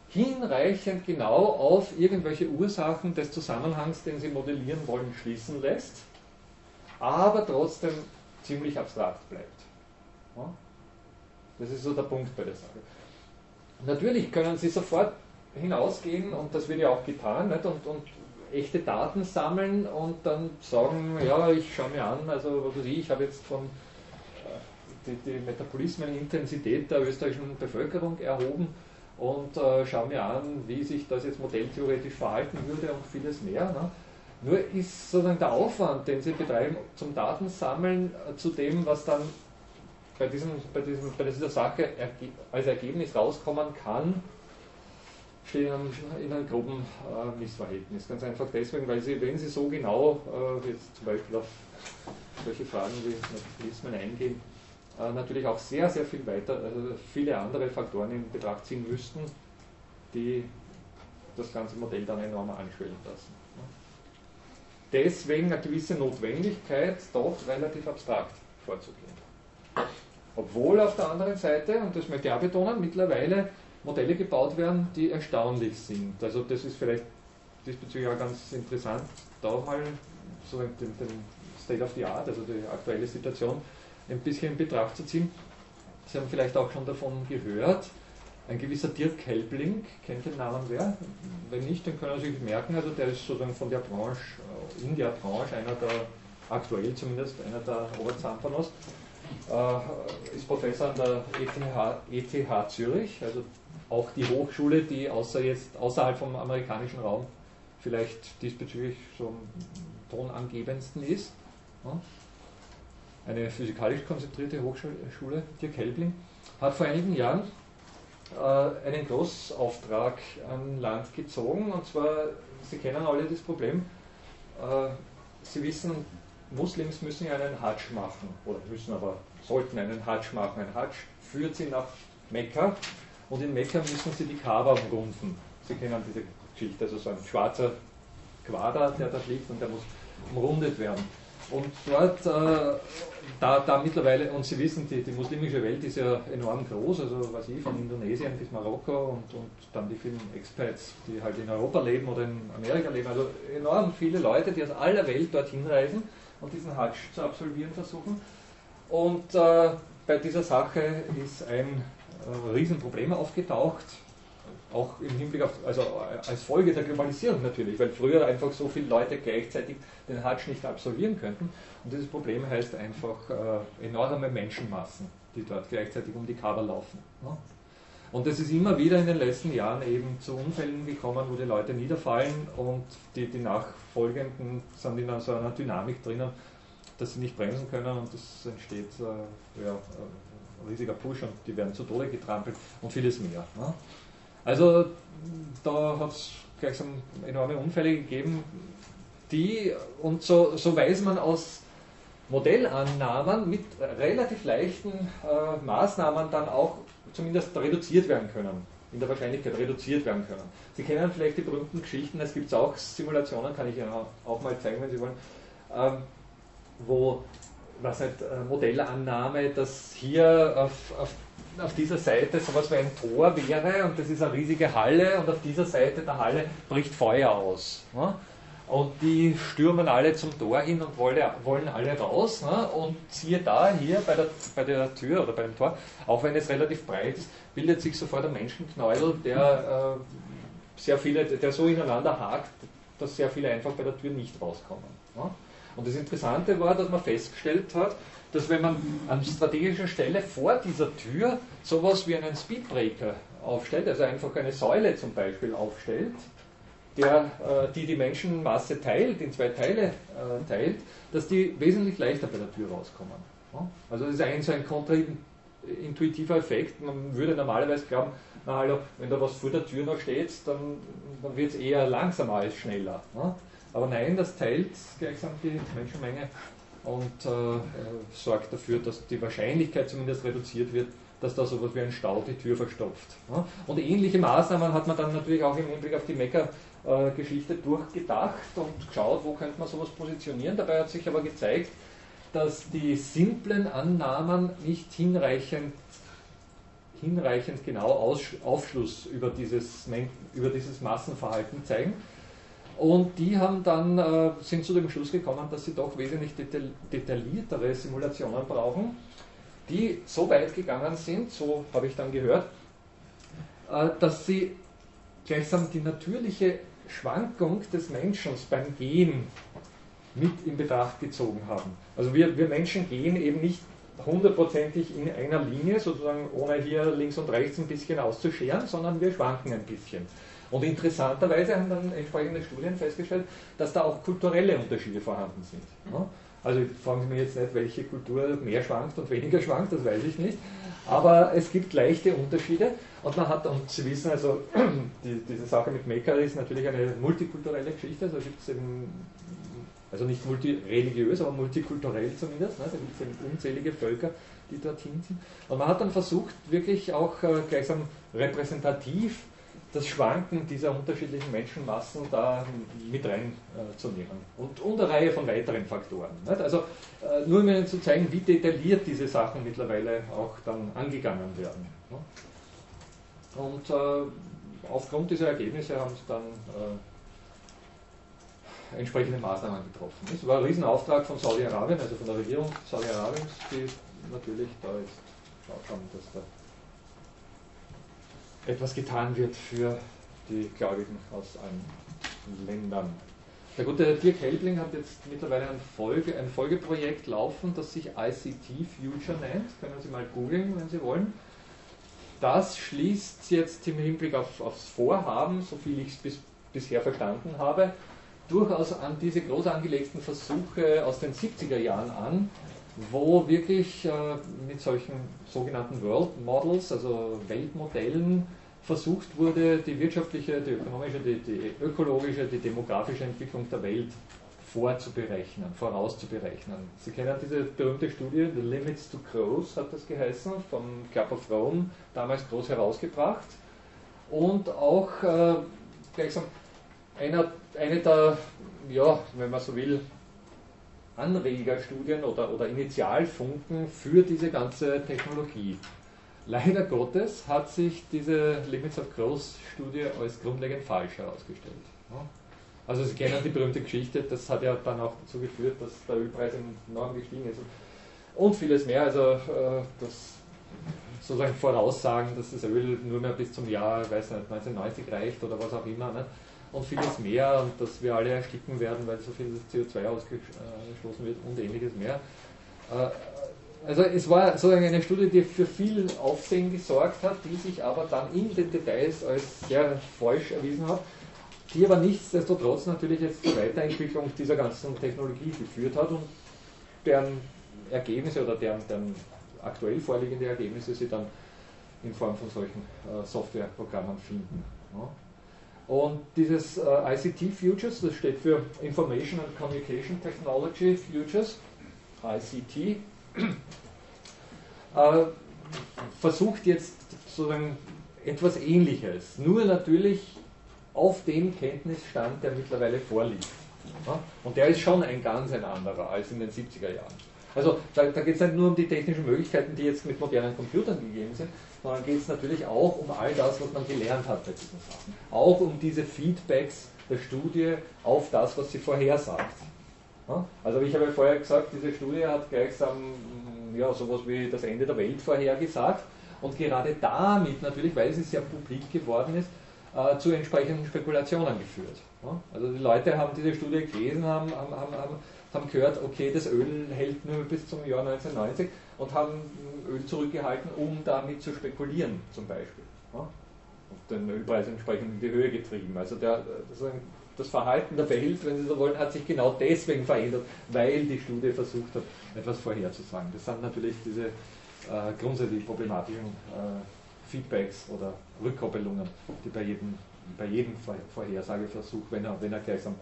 hinreichend genau auf irgendwelche Ursachen des Zusammenhangs, den Sie modellieren wollen, schließen lässt, aber trotzdem ziemlich abstrakt bleibt. Das ist so der Punkt bei der Sache. Natürlich können Sie sofort hinausgehen, und das wird ja auch getan, nicht? Und, und echte Daten sammeln und dann sagen, ja, ich schaue mir an, also was weiß ich, ich habe jetzt von äh, die, die Metabolismenintensität der österreichischen Bevölkerung erhoben und äh, schaue mir an, wie sich das jetzt modelltheoretisch verhalten würde und vieles mehr. Ne? Nur ist sozusagen der Aufwand, den sie betreiben zum Datensammeln, äh, zu dem, was dann bei, diesem, bei, diesem, bei dieser Sache als Ergebnis rauskommen kann, steht in einem, in einem groben äh, Missverhältnis. Ganz einfach deswegen, weil sie, wenn sie so genau äh, jetzt zum Beispiel auf solche Fragen wie Mechanismen eingehen, äh, natürlich auch sehr, sehr viel weiter, also viele andere Faktoren in Betracht ziehen müssten, die das ganze Modell dann enorm anschwellen lassen. Deswegen eine gewisse Notwendigkeit, doch relativ abstrakt vorzugehen. Obwohl auf der anderen Seite, und das möchte ich auch betonen, mittlerweile Modelle gebaut werden, die erstaunlich sind. Also das ist vielleicht diesbezüglich auch ganz interessant, da mal so den, den State of the Art, also die aktuelle Situation, ein bisschen in Betracht zu ziehen. Sie haben vielleicht auch schon davon gehört, ein gewisser Dirk Helbling, kennt den Namen wer? Wenn nicht, dann können Sie sich merken, also der ist sozusagen von der Branche, äh, in der Branche, einer der, aktuell zumindest, einer der Oberzampanos, ist Professor an der ETH, ETH Zürich, also auch die Hochschule, die außer jetzt außerhalb vom amerikanischen Raum vielleicht diesbezüglich so am tonangebendsten ist. Eine physikalisch konzentrierte Hochschule, Dirk Helbling, hat vor einigen Jahren äh, einen Großauftrag an Land gezogen. Und zwar, Sie kennen alle das Problem, äh, Sie wissen, Muslims müssen ja einen Hajj machen, oder müssen aber, sollten einen Hajj machen. Ein Hajj führt sie nach Mekka und in Mekka müssen sie die Kaaba umrunden. Sie kennen diese Geschichte, also so ein schwarzer Quader, der da liegt und der muss umrundet werden. Und dort, äh, da, da mittlerweile, und Sie wissen, die, die muslimische Welt ist ja enorm groß, also was ich, von Indonesien bis Marokko und, und dann die vielen Expats, die halt in Europa leben oder in Amerika leben, also enorm viele Leute, die aus aller Welt dorthin reisen und diesen Hajj zu absolvieren versuchen. Und äh, bei dieser Sache ist ein äh, Riesenproblem aufgetaucht, auch im Hinblick auf, also äh, als Folge der Globalisierung natürlich, weil früher einfach so viele Leute gleichzeitig den Hajj nicht absolvieren könnten. Und dieses Problem heißt einfach äh, enorme Menschenmassen, die dort gleichzeitig um die Kaber laufen. Ne? Und es ist immer wieder in den letzten Jahren eben zu Unfällen gekommen, wo die Leute niederfallen und die, die nachfolgenden sind in so einer Dynamik drinnen, dass sie nicht bremsen können und es entsteht äh, ja, ein riesiger Push und die werden zu Tode getrampelt und vieles mehr. Ne? Also da hat es gleich enorme Unfälle gegeben, die, und so, so weiß man aus Modellannahmen mit relativ leichten äh, Maßnahmen dann auch zumindest reduziert werden können, in der Wahrscheinlichkeit reduziert werden können. Sie kennen vielleicht die berühmten Geschichten, es gibt auch Simulationen, kann ich Ihnen auch mal zeigen, wenn Sie wollen, ähm, wo, was nicht, äh, Modellannahme, dass hier auf, auf, auf dieser Seite sowas wie ein Tor wäre und das ist eine riesige Halle und auf dieser Seite der Halle bricht Feuer aus. Ne? Und die stürmen alle zum Tor hin und wollen, alle raus. Ne? Und siehe da, hier bei der, bei der Tür oder beim Tor, auch wenn es relativ breit ist, bildet sich sofort ein Menschenknäuel, der, äh, sehr viele, der so ineinander hakt, dass sehr viele einfach bei der Tür nicht rauskommen. Ne? Und das Interessante war, dass man festgestellt hat, dass wenn man an strategischer Stelle vor dieser Tür sowas wie einen Speedbreaker aufstellt, also einfach eine Säule zum Beispiel aufstellt, der, äh, die die Menschenmasse teilt, in zwei Teile äh, teilt, dass die wesentlich leichter bei der Tür rauskommen. Also das ist eigentlich so ein kontraintuitiver Effekt. Man würde normalerweise glauben, na hallo, wenn da was vor der Tür noch steht, dann, dann wird es eher langsamer als schneller. Aber nein, das teilt gleichsam die Menschenmenge und äh, sorgt dafür, dass die Wahrscheinlichkeit zumindest reduziert wird, dass da so etwas wie ein Stau die Tür verstopft. Und ähnliche Maßnahmen hat man dann natürlich auch im Hinblick auf die Mekka äh, Geschichte durchgedacht und geschaut, wo könnte man sowas positionieren. Dabei hat sich aber gezeigt, dass die simplen Annahmen nicht hinreichend, hinreichend genau Aufschluss über dieses, über dieses Massenverhalten zeigen. Und die haben dann, äh, sind zu dem Schluss gekommen, dass sie doch wesentlich detailliertere Simulationen brauchen, die so weit gegangen sind, so habe ich dann gehört, äh, dass sie gleichsam die natürliche Schwankung des Menschen beim Gehen mit in Betracht gezogen haben. Also wir, wir Menschen gehen eben nicht hundertprozentig in einer Linie, sozusagen ohne hier links und rechts ein bisschen auszuscheren, sondern wir schwanken ein bisschen. Und interessanterweise haben dann entsprechende Studien festgestellt, dass da auch kulturelle Unterschiede vorhanden sind. Also fragen Sie mich jetzt nicht, welche Kultur mehr schwankt und weniger schwankt, das weiß ich nicht. Aber es gibt leichte Unterschiede und man hat, und Sie wissen also, die, diese Sache mit Mekka ist natürlich eine multikulturelle Geschichte, also gibt es eben, also nicht multireligiös, aber multikulturell zumindest, ne? da gibt es eben unzählige Völker, die dorthin sind. Und man hat dann versucht, wirklich auch äh, gleichsam repräsentativ das Schwanken dieser unterschiedlichen Menschenmassen da mit reinzunehmen. Äh, und, und eine Reihe von weiteren Faktoren. Nicht? Also äh, nur um Ihnen zu zeigen, wie detailliert diese Sachen mittlerweile auch dann angegangen werden. Ne? Und äh, aufgrund dieser Ergebnisse haben sie dann äh, entsprechende Maßnahmen getroffen. Es war ein Riesenauftrag von Saudi-Arabien, also von der Regierung Saudi-Arabiens, die natürlich da jetzt schaut haben, dass da etwas getan wird für die Gläubigen aus allen Ländern. Der gute Dirk Helbling hat jetzt mittlerweile ein, Folge, ein Folgeprojekt laufen, das sich ICT Future nennt. Können Sie mal googeln, wenn Sie wollen. Das schließt jetzt im Hinblick auf, aufs Vorhaben, so viel ich es bis, bisher verstanden habe, durchaus an diese groß angelegten Versuche aus den 70er Jahren an, wo wirklich äh, mit solchen sogenannten World Models, also Weltmodellen, versucht wurde, die wirtschaftliche, die ökonomische, die, die ökologische, die demografische Entwicklung der Welt vorzuberechnen, vorauszuberechnen. Sie kennen diese berühmte Studie, The Limits to Growth hat das geheißen, vom Club of Rome, damals groß herausgebracht. Und auch äh, gleichsam einer, eine der, ja, wenn man so will, Anregerstudien oder, oder Initialfunken für diese ganze Technologie. Leider Gottes hat sich diese Limits of Growth Studie als grundlegend falsch herausgestellt. Also Sie kennen die berühmte Geschichte, das hat ja dann auch dazu geführt, dass der Ölpreis enorm gestiegen ist und vieles mehr. Also äh, das sozusagen Voraussagen, dass das Öl nur mehr bis zum Jahr, weiß nicht, 1990 reicht oder was auch immer. Ne? Und vieles mehr und dass wir alle ersticken werden, weil so viel CO2 ausgestoßen wird und ähnliches mehr. Äh, also es war sozusagen eine Studie, die für viel Aufsehen gesorgt hat, die sich aber dann in den Details als sehr falsch erwiesen hat, die aber nichtsdestotrotz natürlich jetzt zur Weiterentwicklung dieser ganzen Technologie geführt hat und deren Ergebnisse oder deren, deren aktuell vorliegende Ergebnisse sie dann in Form von solchen äh, Softwareprogrammen finden. Ja. Und dieses äh, ICT Futures, das steht für Information and Communication Technology Futures, ICT, äh, versucht jetzt sozusagen etwas Ähnliches, nur natürlich auf dem Kenntnisstand, der mittlerweile vorliegt. Und der ist schon ein ganz ein anderer als in den 70er Jahren. Also da, da geht es nicht nur um die technischen Möglichkeiten, die jetzt mit modernen Computern gegeben sind, sondern geht es natürlich auch um all das, was man gelernt hat bei diesen Sachen. Auch um diese Feedbacks der Studie auf das, was sie vorhersagt. Also ich habe vorher gesagt, diese Studie hat gleichsam ja, sowas wie das Ende der Welt vorhergesagt und gerade damit natürlich, weil sie sehr publik geworden ist, äh, zu entsprechenden Spekulationen geführt. Also die Leute haben diese Studie gelesen, haben, haben, haben gehört, okay, das Öl hält nur bis zum Jahr 1990 und haben Öl zurückgehalten, um damit zu spekulieren zum Beispiel. Und den Ölpreis entsprechend in die Höhe getrieben. Also der, das Verhalten der Welt, wenn Sie so wollen, hat sich genau deswegen verändert, weil die Studie versucht hat, etwas vorherzusagen. Das sind natürlich diese äh, grundsätzlich problematischen äh, Feedbacks oder Rückkoppelungen, die bei jedem, bei jedem Vorhersageversuch, wenn er, wenn er gleichsam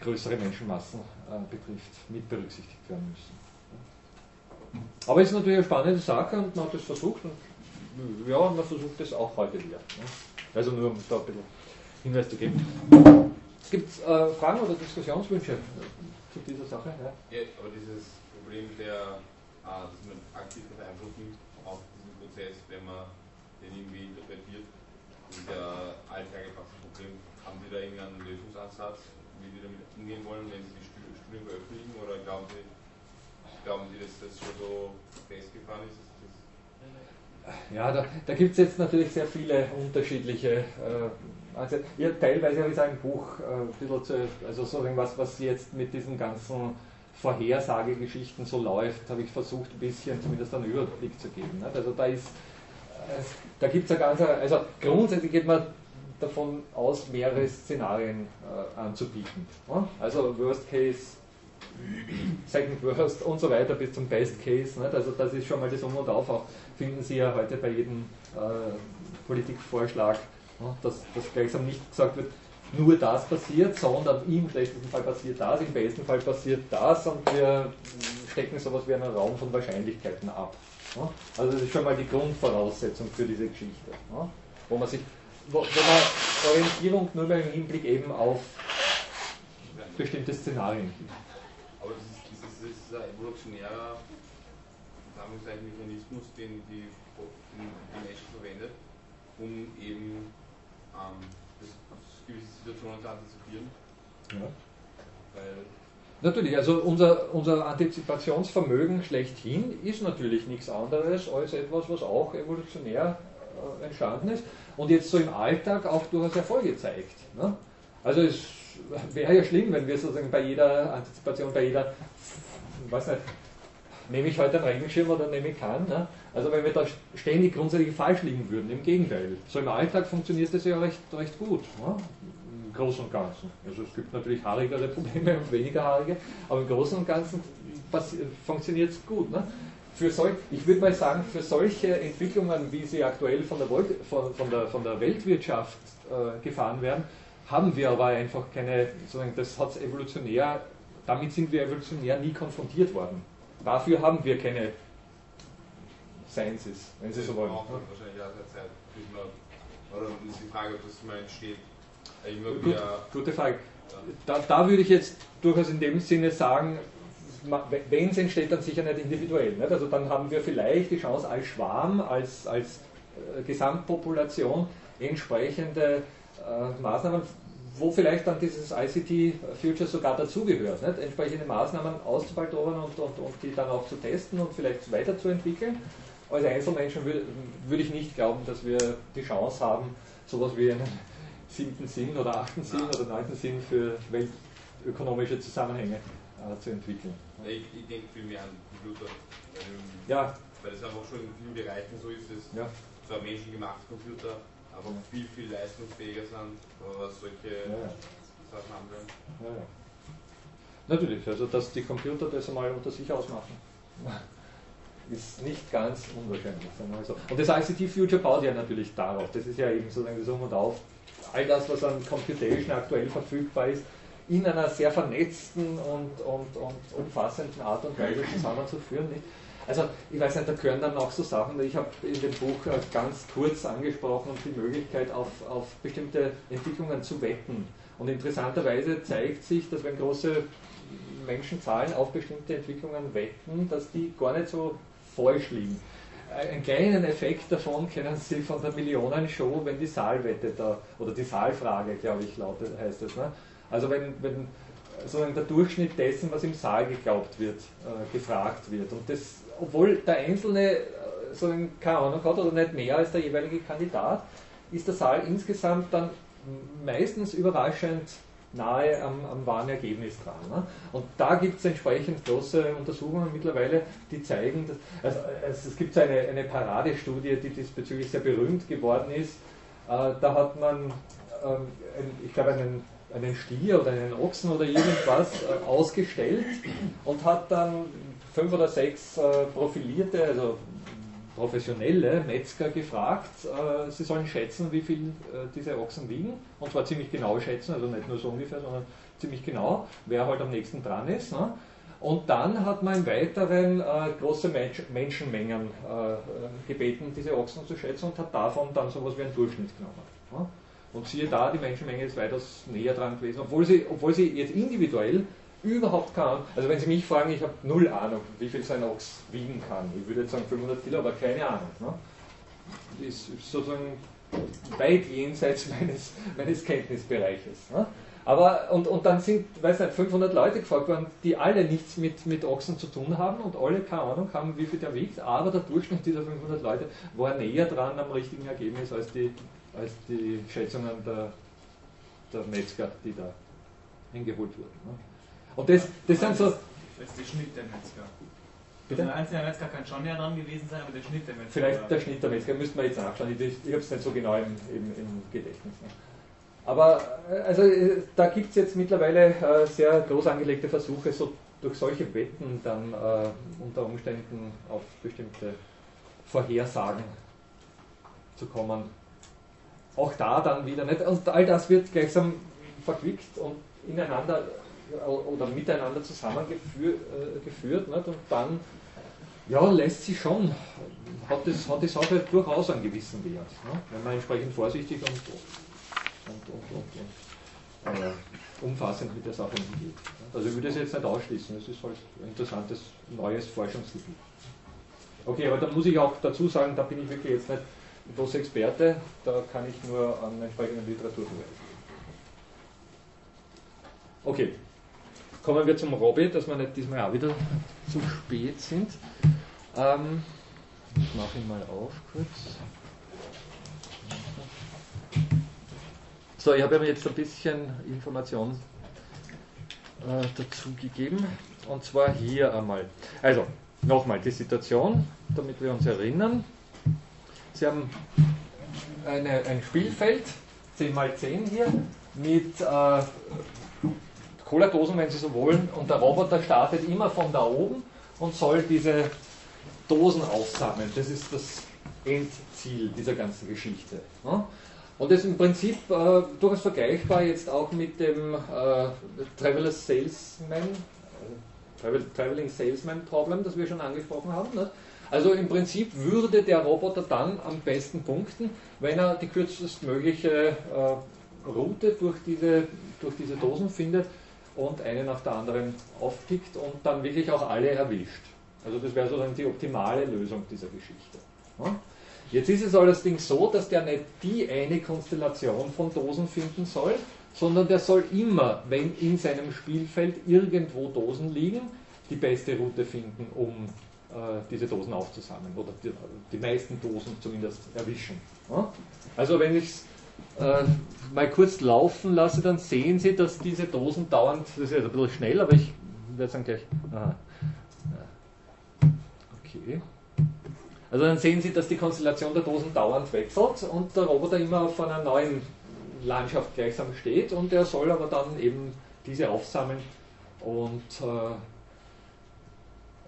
größere Menschenmassen äh, betrifft, mit berücksichtigt werden müssen. Aber es ist natürlich eine spannende Sache und man hat es versucht und ja, man versucht es auch heute wieder. Ne? Also nur um da ein bisschen Hinweis zu geben. Gibt es äh, Fragen oder Diskussionswünsche zu dieser Sache? Ja, ja aber dieses Problem der, äh, dass man aktiv Einfluss nimmt auf diesen Prozess, wenn man den irgendwie interpretiert, ist ja althergebrachtes Problem. Haben Sie da irgendeinen Lösungsansatz, Sie damit umgehen wollen, wenn Sie die Studien veröffentlichen? Oder glauben Sie, glauben Sie dass das schon so festgefahren ist? Ja, da, da gibt es jetzt natürlich sehr viele unterschiedliche äh, also, ja, teilweise habe ich ein Buch, äh, also sozusagen was, was jetzt mit diesen ganzen Vorhersagegeschichten so läuft, habe ich versucht, ein bisschen zumindest einen Überblick zu geben. Nicht? Also da ist, äh, da gibt es ja ganz, also grundsätzlich geht man davon aus, mehrere Szenarien äh, anzubieten. Ja? Also Worst Case, Second Worst und so weiter bis zum Best Case. Nicht? Also das ist schon mal das Um und Auf. Auch finden Sie ja heute bei jedem äh, Politikvorschlag, ja? dass, dass gleichsam nicht gesagt wird, nur das passiert, sondern im schlechtesten Fall passiert das, im besten Fall passiert das und wir stecken sowas wie einen Raum von Wahrscheinlichkeiten ab. Also das ist schon mal die Grundvoraussetzung für diese Geschichte, wo man sich, wo, man Orientierung nur mal im Hinblick eben auf bestimmte Szenarien gibt. Aber das ist, das ist, das ist ein evolutionärer Mechanismus, den die, die Menschen verwendet, um eben ähm, das, gewisse Situationen zu antizipieren. Ja. Weil Natürlich, also unser, unser Antizipationsvermögen schlechthin ist natürlich nichts anderes als etwas, was auch evolutionär entstanden ist und jetzt so im Alltag auch durchaus Erfolge zeigt. Ne? Also es wäre ja schlimm, wenn wir sozusagen bei jeder Antizipation, bei jeder, weiß nicht, nehme ich heute einen Regenschirm oder nehme ich keinen, ne? also wenn wir da ständig grundsätzlich falsch liegen würden, im Gegenteil. So im Alltag funktioniert das ja recht, recht gut. Ne? Großen und Ganzen. Also es gibt natürlich haarigere Probleme und weniger haarige, aber im Großen und Ganzen funktioniert es gut. Ne? Für solch, ich würde mal sagen, für solche Entwicklungen, wie sie aktuell von der, von, von der, von der Weltwirtschaft äh, gefahren werden, haben wir aber einfach keine, sozusagen, das hat evolutionär, damit sind wir evolutionär nie konfrontiert worden. Dafür haben wir keine Sciences, wenn Sie so wollen. Wahrscheinlich auch der Zeit, oder ist die Frage, ob das mal entsteht, Gut, gute Frage. Da, da, würde ich jetzt durchaus in dem Sinne sagen, wenn es entsteht, dann sicher nicht individuell. Nicht? Also dann haben wir vielleicht die Chance als Schwarm, als, als äh, Gesamtpopulation entsprechende äh, Maßnahmen, wo vielleicht dann dieses ICT Future sogar dazugehört, nicht? entsprechende Maßnahmen auszubaldowern und, und, und die dann auch zu testen und vielleicht weiterzuentwickeln. Als Einzelmenschen würde, würde ich nicht glauben, dass wir die Chance haben, sowas wie einen siebten Sinn oder achten Sinn oder neunten Sinn für weltökonomische Zusammenhänge äh, zu entwickeln. Ich, ich denke viel mehr an Computer. Ähm, ja. Weil es einfach schon in vielen Bereichen so ist, dass ja. zwar menschengemachte Computer, aber ja. viel, viel leistungsfähiger sind, was solche ja. Sachen anbelangt. Ja, ja. Natürlich, also dass die Computer das einmal unter sich ausmachen, ist nicht ganz unwahrscheinlich. So. Und das ICT Future baut ja natürlich darauf. Das ist ja eben sozusagen das Um und Auf all das, was an Computation aktuell verfügbar ist, in einer sehr vernetzten und, und, und umfassenden Art und Weise zusammenzuführen. Nicht? Also ich weiß nicht, da gehören dann auch so Sachen, ich habe in dem Buch äh, ganz kurz angesprochen die Möglichkeit auf, auf bestimmte Entwicklungen zu wetten. Und interessanterweise zeigt sich, dass wenn große Menschenzahlen auf bestimmte Entwicklungen wetten, dass die gar nicht so falsch liegen einen kleinen Effekt davon kennen Sie von der Millionenshow, wenn die Saalwette da, oder die Saalfrage, glaube ich, lautet, heißt es. Ne? Also wenn, wenn sozusagen der Durchschnitt dessen, was im Saal geglaubt wird, äh, gefragt wird. Und das, obwohl der Einzelne äh, sozusagen keine Ahnung hat oder nicht mehr als der jeweilige Kandidat, ist der Saal insgesamt dann meistens überraschend nahe am, am wahren Ergebnis dran. Ne? Und da gibt es entsprechend große Untersuchungen mittlerweile, die zeigen, dass, also, also es gibt eine, eine Paradestudie, die diesbezüglich sehr berühmt geworden ist. Äh, da hat man, ähm, ich glaube, einen, einen Stier oder einen Ochsen oder irgendwas äh, ausgestellt und hat dann fünf oder sechs äh, profilierte, also professionelle Metzger gefragt, äh, sie sollen schätzen, wie viel diese Ochsen wiegen. Und zwar ziemlich genau schätzen, also nicht nur so ungefähr, sondern ziemlich genau, wer halt am nächsten dran ist. Ne? Und dann hat man im Weiteren äh, große Mensch Menschenmengen gebeten, diese Ochsen zu schätzen und hat davon dann sowas wie einen Durchschnitt genommen. Ne? Und siehe da, die Menschenmenge ist weitaus näher dran gewesen, obwohl sie, obwohl sie jetzt individuell überhaupt Ahnung. Also wenn Sie mich fragen, ich habe null Ahnung, wie viel so ein Ochs wiegen kann. Ich würde jetzt sagen 500 Kilo, aber keine Ahnung. Ne? Ist sozusagen weit jenseits meines, meines Kenntnisbereiches. Ne? Aber, und, und dann sind, weiß nicht, 500 Leute gefragt worden, die alle nichts mit, mit Ochsen zu tun haben und alle keine Ahnung haben, wie viel der wiegt, aber der Durchschnitt dieser 500 Leute war näher dran am richtigen Ergebnis als die, als die Schätzungen der, der Metzger, die da hingeholt wurden. Ne? Und das, das sind so. Das ist die Schnittmetzger. Bitte? Also einzelner Metzger kann schon näher dran gewesen sein, aber der Schnitt der Metzger. Vielleicht der Schnitt der Metzger, müssten wir jetzt nachschauen. Ich, ich habe es nicht so genau im, im, im Gedächtnis. Ne? Aber äh, also, äh, da gibt es jetzt mittlerweile äh, sehr groß angelegte Versuche, so durch solche Wetten dann äh, unter Umständen auf bestimmte Vorhersagen zu kommen. Auch da dann wieder nicht. Und all das wird gleichsam verquickt und ineinander oder miteinander zusammengeführt. Äh, nicht? Und dann ja, lässt sich schon, hat, das, hat die Sache durchaus einen gewissen Wert, ne? wenn man entsprechend vorsichtig und, und, und, und äh, umfassend mit der Sache umgeht. Also ich würde es jetzt nicht ausschließen, es ist halt ein interessantes neues Forschungsgebiet. Okay, aber da muss ich auch dazu sagen, da bin ich wirklich jetzt nicht bloß Experte, da kann ich nur an entsprechende Literatur verweisen. Okay, kommen wir zum Robby, dass wir nicht diesmal auch wieder zu spät sind. Ähm, ich mache ihn mal auf kurz. So, ich habe mir jetzt ein bisschen Information äh, dazu gegeben. Und zwar hier einmal. Also, nochmal die Situation, damit wir uns erinnern. Sie haben eine, ein Spielfeld, 10x10 hier, mit äh, Cola-Dosen, wenn Sie so wollen, und der Roboter startet immer von da oben und soll diese Dosen aufsammeln. Das ist das Endziel dieser ganzen Geschichte. Und das ist im Prinzip äh, durchaus vergleichbar jetzt auch mit dem äh, Traveler Salesman, Traveling Salesman Problem, das wir schon angesprochen haben. Ne? Also im Prinzip würde der Roboter dann am besten punkten, wenn er die kürzestmögliche äh, Route durch diese, durch diese Dosen findet und eine nach der anderen aufpickt und dann wirklich auch alle erwischt. Also das wäre sozusagen die optimale Lösung dieser Geschichte. Jetzt ist es allerdings so, dass der nicht die eine Konstellation von Dosen finden soll, sondern der soll immer, wenn in seinem Spielfeld irgendwo Dosen liegen, die beste Route finden, um äh, diese Dosen aufzusammeln oder die, die, meisten Dosen zumindest erwischen. Also wenn ich es äh, mal kurz laufen lasse, dann sehen Sie, dass diese Dosen dauernd, das ist jetzt ein bisschen schnell, aber ich werde sagen gleich, aha, okay. Also dann sehen Sie, dass die Konstellation der Dosen dauernd wechselt und der Roboter immer auf einer neuen Landschaft gleichsam steht und er soll aber dann eben diese aufsammeln und äh,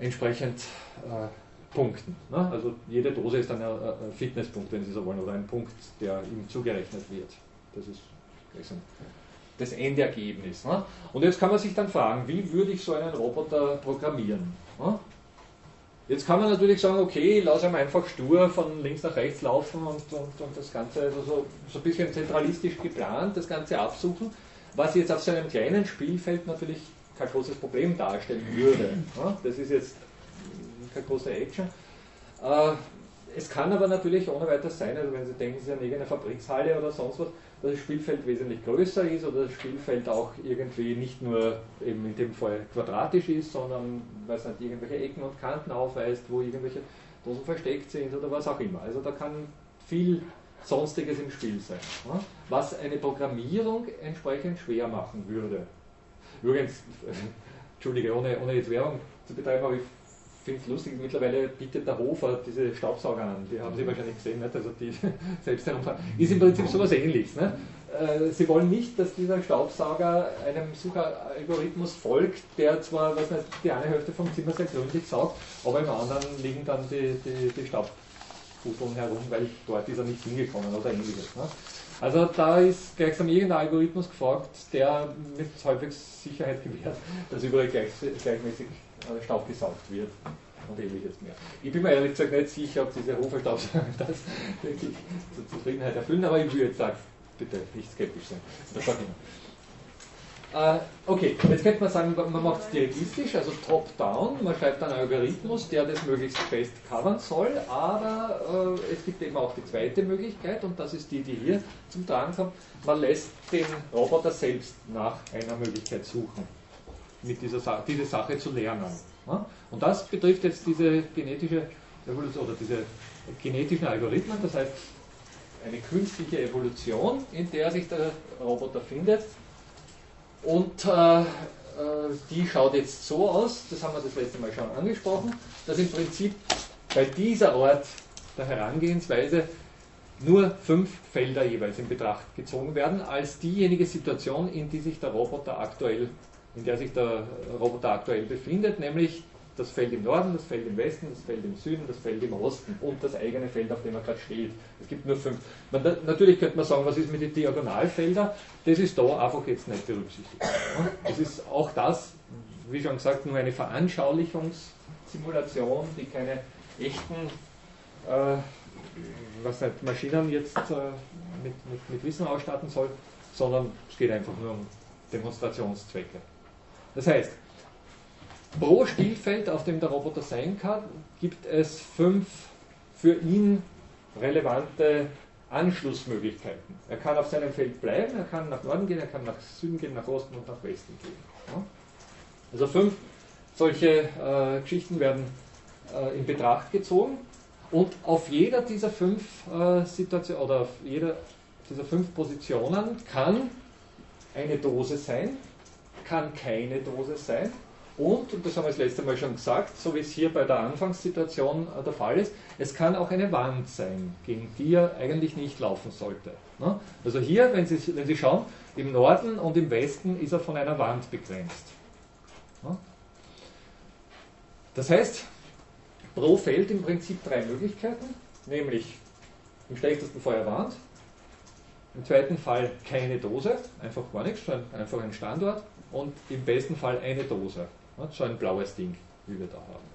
entsprechend äh, punkten. Ne? Also jede Dose ist ein, Fitnesspunkt, wenn Sie so wollen, oder ein Punkt, der ihm zugerechnet wird. Das ist das Endergebnis. Ne? Und jetzt kann man sich dann fragen, wie würde ich so einen Roboter programmieren? Ne? Jetzt kann man natürlich sagen, okay, lass ihm einfach stur von links nach rechts laufen und, und, und das Ganze also so, so ein bisschen zentralistisch geplant, das Ganze absuchen, was jetzt auf so einem kleinen Spielfeld natürlich kein großes Problem darstellen würde. Das ist jetzt keine große Action. Äh, es kann aber natürlich ohne weiteres sein, also wenn Sie denken, Sie haben irgendeine Fabrikshalle oder sonst was, dass das Spielfeld wesentlich größer ist oder das Spielfeld auch irgendwie nicht nur eben in dem Fall quadratisch ist, sondern weil es nicht irgendwelche Ecken und Kanten aufweist, wo irgendwelche Dosen versteckt sind oder was auch immer. Also da kann viel Sonstiges im Spiel sein, was eine Programmierung entsprechend schwer machen würde. Übrigens, Entschuldige, ohne, ohne jetzt Werbung zu betreiben, aber ich finde es lustig, mittlerweile bietet der Hofer diese Staubsauger an. Die haben Sie wahrscheinlich gesehen, nicht? also die selbst herumfahren. Ist im Prinzip sowas ähnliches. Ne? Äh, Sie wollen nicht, dass dieser Staubsauger einem Suchalgorithmus folgt, der zwar was nicht, die eine Hälfte vom Zimmer sehr gründlich saugt, aber im anderen liegen dann die, die, die Staubfuseln herum, weil dort ist er nicht hingekommen oder ähnliches. Ne? Also da ist gleichsam irgendein Algorithmus gefragt, der mit halbwegs Sicherheit gewährt, dass überall gleich, gleichmäßig Staub gesaugt wird. Und ähnliches mehr. Ich bin mir ehrlich gesagt nicht sicher, ob diese Hoferstaubsauger das wirklich zur Zufriedenheit erfüllen, aber ich würde jetzt sagen, bitte nicht skeptisch sein. Das sage ich äh, okay, jetzt könnte man sagen, man macht es dirigistisch, also top-down, man schreibt einen Algorithmus, der das möglichst fest covern soll, aber äh, es gibt eben auch die zweite Möglichkeit und das ist die, die hier zum Tragen kommt, man lässt den Roboter selbst nach einer Möglichkeit suchen mit dieser Sa diese Sache zu lernen. Ja? Und das betrifft jetzt diese genetische Evolution oder diese genetischen Algorithmen, das heißt eine künstliche Evolution, in der sich der Roboter findet. Und äh, die schaut jetzt so aus, das haben wir das letzte Mal schon angesprochen, dass im Prinzip bei dieser Art der Herangehensweise nur fünf Felder jeweils in Betracht gezogen werden, als diejenige Situation, in die sich der Roboter aktuell, in der sich der Roboter aktuell befindet, nämlich das Feld im Norden, das Feld im Westen, das Feld im Süden, das Feld im Osten und das eigene Feld, auf dem er gerade steht. Es gibt nur fünf. Man, natürlich könnte man sagen, was ist mit den Diagonalfeldern? Das ist da einfach jetzt nicht berücksichtigt. Es ist auch das, wie schon gesagt, nur eine Veranschaulichungssimulation, die keine echten äh, was nicht, Maschinen jetzt äh, mit, mit, mit Wissen ausstatten soll, sondern es geht einfach nur um Demonstrationszwecke. Das heißt, Pro Spielfeld, auf dem der Roboter sein kann, gibt es fünf für ihn relevante Anschlussmöglichkeiten. Er kann auf seinem Feld bleiben, er kann nach Norden gehen, er kann nach Süden gehen, nach Osten und nach Westen gehen. Also fünf solche äh, Geschichten werden äh, in Betracht gezogen und auf jeder dieser fünf äh, Situationen oder auf jeder dieser fünf Positionen kann eine Dose sein, kann keine Dose sein und, das haben wir das letzte Mal schon gesagt, so wie es hier bei der Anfangssituation äh, der Fall ist, es kann auch eine Wand sein, gegen die er eigentlich nicht laufen sollte. Ne? Also hier, wenn Sie, wenn Sie schauen, im Norden und im Westen ist er von einer Wand begrenzt. Ne? Das heißt, pro Feld im Prinzip drei Möglichkeiten, nämlich im schlechtesten Fall eine Wand, im zweiten Fall keine Dose, einfach gar nichts, einfach ein Standort und im besten Fall eine Dose. So ein blaues Ding, wie wir da haben.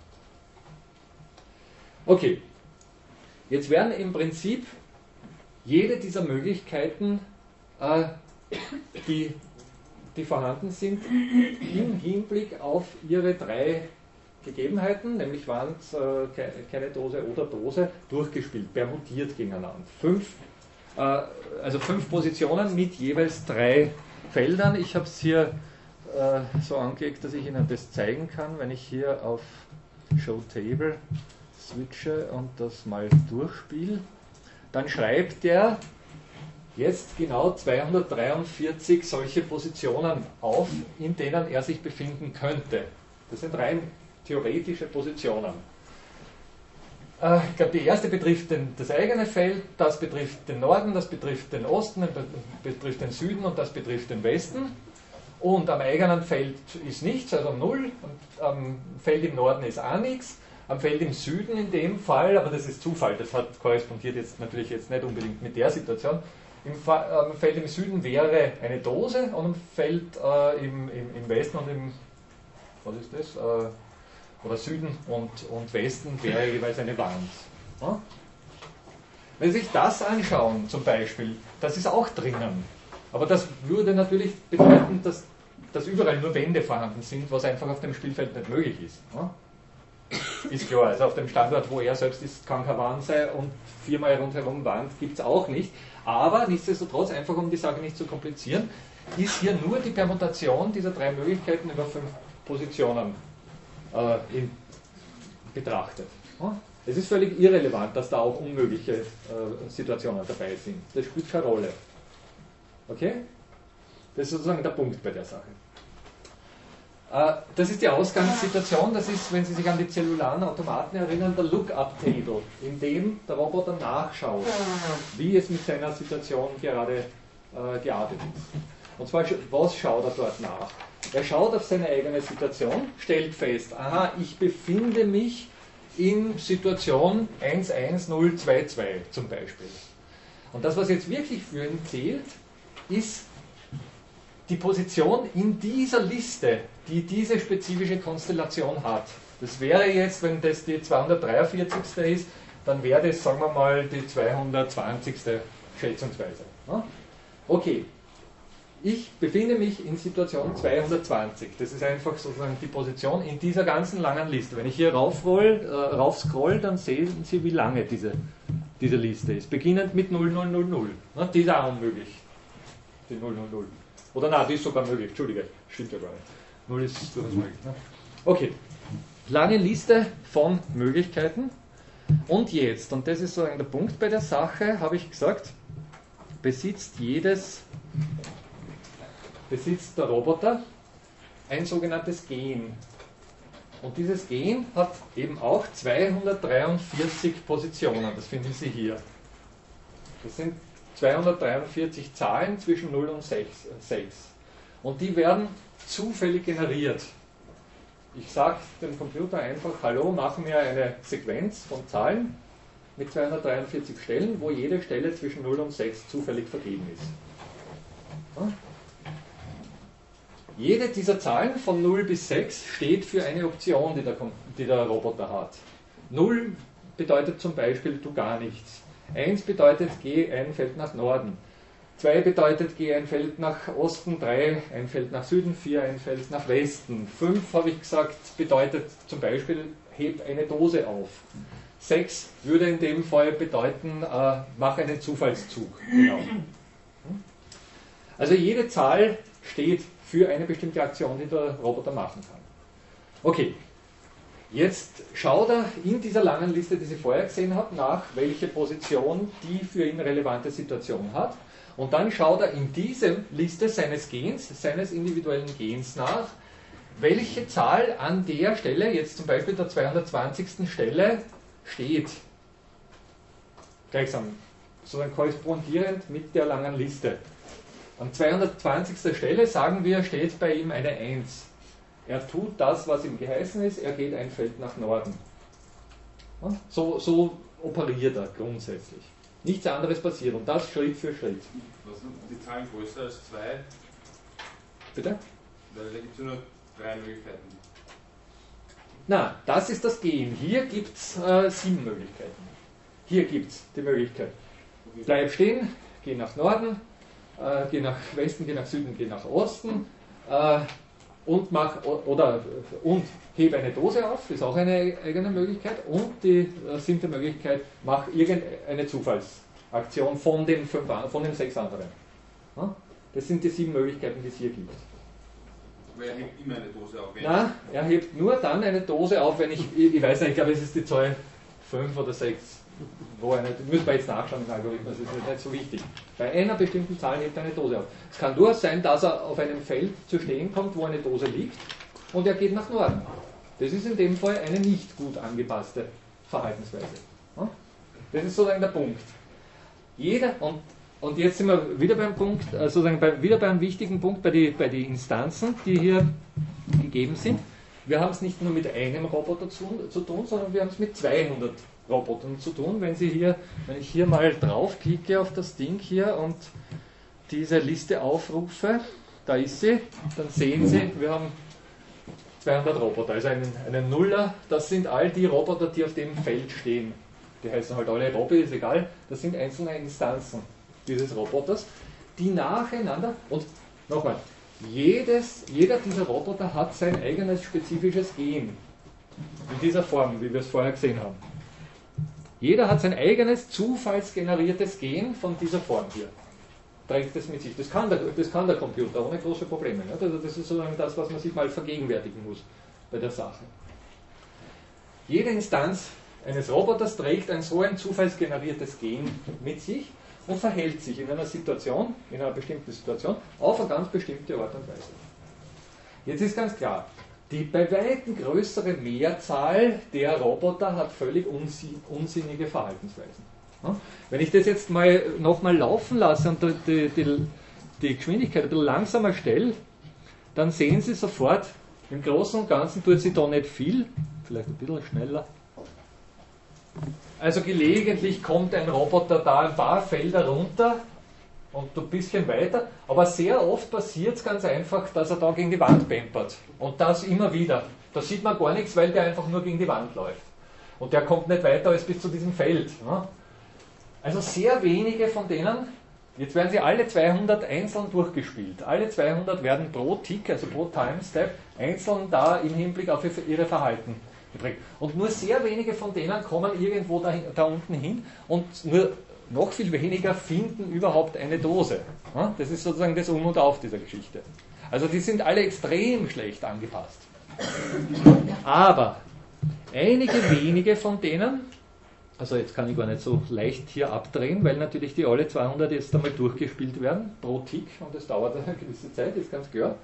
Okay, jetzt werden im Prinzip jede dieser Möglichkeiten, äh, die, die vorhanden sind, im Hinblick auf ihre drei Gegebenheiten, nämlich Wand, äh, keine Dose oder Dose, durchgespielt, permutiert gegeneinander. Fünf, äh, also fünf Positionen mit jeweils drei Feldern. Ich habe es hier äh, so angelegt, dass ich Ihnen das zeigen kann, wenn ich hier auf Show Table switche und das mal durchspiele. Dann schreibt er jetzt genau 243 solche Positionen auf, in denen er sich befinden könnte. Das sind rein theoretische Positionen. Äh, ich glaube, die erste betrifft den, das eigene Feld, das betrifft den Norden, das betrifft den Osten, das betrifft den Süden und das betrifft den Westen. Und am eigenen Feld ist nichts, also null. Und am Feld im Norden ist auch nichts. Am Feld im Süden in dem Fall, aber das ist Zufall, das hat korrespondiert jetzt natürlich jetzt nicht unbedingt mit der Situation. Im Fa am Feld im Süden wäre eine Dose und am Feld äh, im, im, im, Westen und im, was ist das? Äh, oder Süden und, und Westen wäre jeweils eine Wand. Ja? Wenn Sie sich das anschauen, zum Beispiel, das ist auch drinnen. Aber das würde natürlich bedeuten, dass dass überall nur Wände vorhanden sind, was einfach auf dem Spielfeld nicht möglich ist. Ne? Ist klar, also auf dem Standort, wo er selbst ist, kann kein Wand sein und viermal rundherum Wand gibt es auch nicht. Aber nichtsdestotrotz, einfach um die Sache nicht zu komplizieren, ist hier nur die Permutation dieser drei Möglichkeiten über fünf Positionen äh, in, betrachtet. Ne? Es ist völlig irrelevant, dass da auch unmögliche äh, Situationen dabei sind. Das spielt keine Rolle. Okay? Das ist sozusagen der Punkt bei der Sache. Äh, das ist die Ausgangssituation, das ist, wenn Sie sich an die zellularen Automaten erinnern, der Look-up-Table, in dem der Roboter nachschaut, wie es mit seiner Situation gerade äh, geartet ist. Und zwar, was schaut er dort nach? Er schaut auf seine eigene Situation, stellt fest, aha, ich befinde mich in Situation 11022 zum Beispiel. Und das, was jetzt wirklich für ihn zählt, ist die Position in dieser Liste, die diese spezifische Konstellation hat. Das wäre jetzt, wenn das die 243. ist, dann wäre das, sagen wir mal, die 220. schätzungsweise. Okay, ich befinde mich in Situation 220. Das ist einfach sozusagen die Position in dieser ganzen langen Liste. Wenn ich hier raufroll, äh, raufscroll, dann sehen Sie, wie lange diese, diese Liste ist. Beginnend mit 0000. Die ist auch unmöglich. Die 000. Oder nein, die ist sogar möglich. Entschuldige, stimmt ja gar nicht. Null ist durchaus möglich. Ne? Okay, lange Liste von Möglichkeiten. Und jetzt, und das ist so der Punkt bei der Sache, habe ich gesagt, besitzt jedes, besitzt der Roboter ein sogenanntes Gen. Und dieses Gen hat eben auch 243 Positionen. Das finden Sie hier. Das sind 243 Zahlen zwischen 0 und 6. Und die werden zufällig generiert. Ich sage dem Computer einfach, hallo, mach mir eine Sequenz von Zahlen mit 243 Stellen, wo jede Stelle zwischen 0 und 6 zufällig vergeben ist. Jede dieser Zahlen von 0 bis 6 steht für eine Option, die der, die der Roboter hat. 0 bedeutet zum Beispiel tu gar nichts. 1 bedeutet geh ein Feld nach Norden. 2 bedeutet geh ein Feld nach Osten, 3 ein Feld nach Süden, 4 ein Feld nach Westen. 5 habe ich gesagt bedeutet zum Beispiel heb eine Dose auf. 6 würde in dem Fall bedeuten äh, mach einen Zufallszug. Genau. Also jede Zahl steht für eine bestimmte Aktion, die der Roboter machen kann. Okay, jetzt schaut er in dieser langen Liste, die Sie vorher gesehen haben, nach, welche Position die für ihn relevante Situation hat. Und dann schaut er in dieser Liste seines Gens, seines individuellen Gens nach, welche Zahl an der Stelle, jetzt zum Beispiel der 220. Stelle, steht. Gleichsam, so ein korrespondierend mit der langen Liste. An 220. Stelle sagen wir, steht bei ihm eine 1. Er tut das, was ihm geheißen ist, er geht ein Feld nach Norden. So, so operiert er grundsätzlich. Nichts anderes passiert und das Schritt für Schritt. Was sind die Zahlen größer als 2? Bitte? Weil da gibt es nur drei Möglichkeiten. Na, das ist das Gehen. Hier gibt es äh, sieben Möglichkeiten. Hier gibt es die Möglichkeit. Bleib stehen, geh nach Norden, äh, geh nach Westen, geh nach Süden, geh nach Osten äh, und mach oder und hebe eine Dose auf, ist auch eine eigene Möglichkeit. Und die äh, siebte Möglichkeit, mach irgendeine Zufallsaktion von den, fünf, von den sechs anderen. Ja? Das sind die sieben Möglichkeiten, die es hier gibt. Aber er hebt immer eine Dose auf. Nein, er hebt nur dann eine Dose auf, wenn ich, ich, ich weiß nicht, ich glaube, es ist die Zahl 5 oder 6 wo eine, müssen wir jetzt nachschauen im Algorithmus, das ist nicht so wichtig. Bei einer bestimmten Zahl hebt er eine Dose auf. Es kann durchaus sein, dass er auf einem Feld zu stehen kommt, wo eine Dose liegt und er geht nach Norden. Das ist in dem Fall eine nicht gut angepasste Verhaltensweise. Das ist sozusagen der Punkt. Jeder, und, und jetzt sind wir wieder beim Punkt, äh, sozusagen bei, wieder beim wichtigen Punkt bei den bei die Instanzen, die hier gegeben sind. Wir haben es nicht nur mit einem Roboter zu, zu tun, sondern wir haben es mit 200 Robotern zu tun. Wenn Sie hier, wenn ich hier mal draufklicke auf das Ding hier und diese Liste aufrufe, da ist sie, dann sehen Sie, wir haben 200 Roboter, also einen, einen Nuller, das sind all die Roboter, die auf dem Feld stehen. Die heißen halt alle Robby, ist egal, das sind einzelne Instanzen dieses Roboters, die nacheinander, und nochmal, jeder dieser Roboter hat sein eigenes spezifisches Gen. In dieser Form, wie wir es vorher gesehen haben. Jeder hat sein eigenes zufallsgeneriertes Gen von dieser Form hier. Trägt es mit sich. Das kann der, das kann der Computer ohne große Probleme. Also das ist sozusagen das, was man sich mal vergegenwärtigen muss bei der Sache. Jede Instanz eines Roboters trägt ein so ein zufallsgeneriertes Gen mit sich und verhält sich in einer Situation, in einer bestimmten Situation, auf eine ganz bestimmte Art und Weise. Jetzt ist ganz klar, die bei weitem größere Mehrzahl der Roboter hat völlig unsinnige Verhaltensweisen. Wenn ich das jetzt mal nochmal laufen lasse und die, die, die Geschwindigkeit ein bisschen langsamer stelle, dann sehen Sie sofort, im Großen und Ganzen tut sie da nicht viel, vielleicht ein bisschen schneller. Also gelegentlich kommt ein Roboter da ein paar Felder runter, und ein bisschen weiter. Aber sehr oft passiert es ganz einfach, dass er da gegen die Wand pampert. Und das immer wieder. Da sieht man gar nichts, weil der einfach nur gegen die Wand läuft. Und der kommt nicht weiter als bis zu diesem Feld. Ne? Also sehr wenige von denen, jetzt werden sie alle 200 einzeln durchgespielt. Alle 200 werden pro Tick, also pro Time Step, einzeln da im Hinblick auf ihre Verhalten geprägt. Und nur sehr wenige von denen kommen irgendwo da, da unten hin und nur noch viel weniger finden überhaupt eine Dose. Das ist sozusagen das Um und Auf dieser Geschichte. Also die sind alle extrem schlecht angepasst. Aber einige wenige von denen, also jetzt kann ich gar nicht so leicht hier abdrehen, weil natürlich die alle 200 jetzt einmal durchgespielt werden, pro Tick, und das dauert eine gewisse Zeit, ist ganz klar.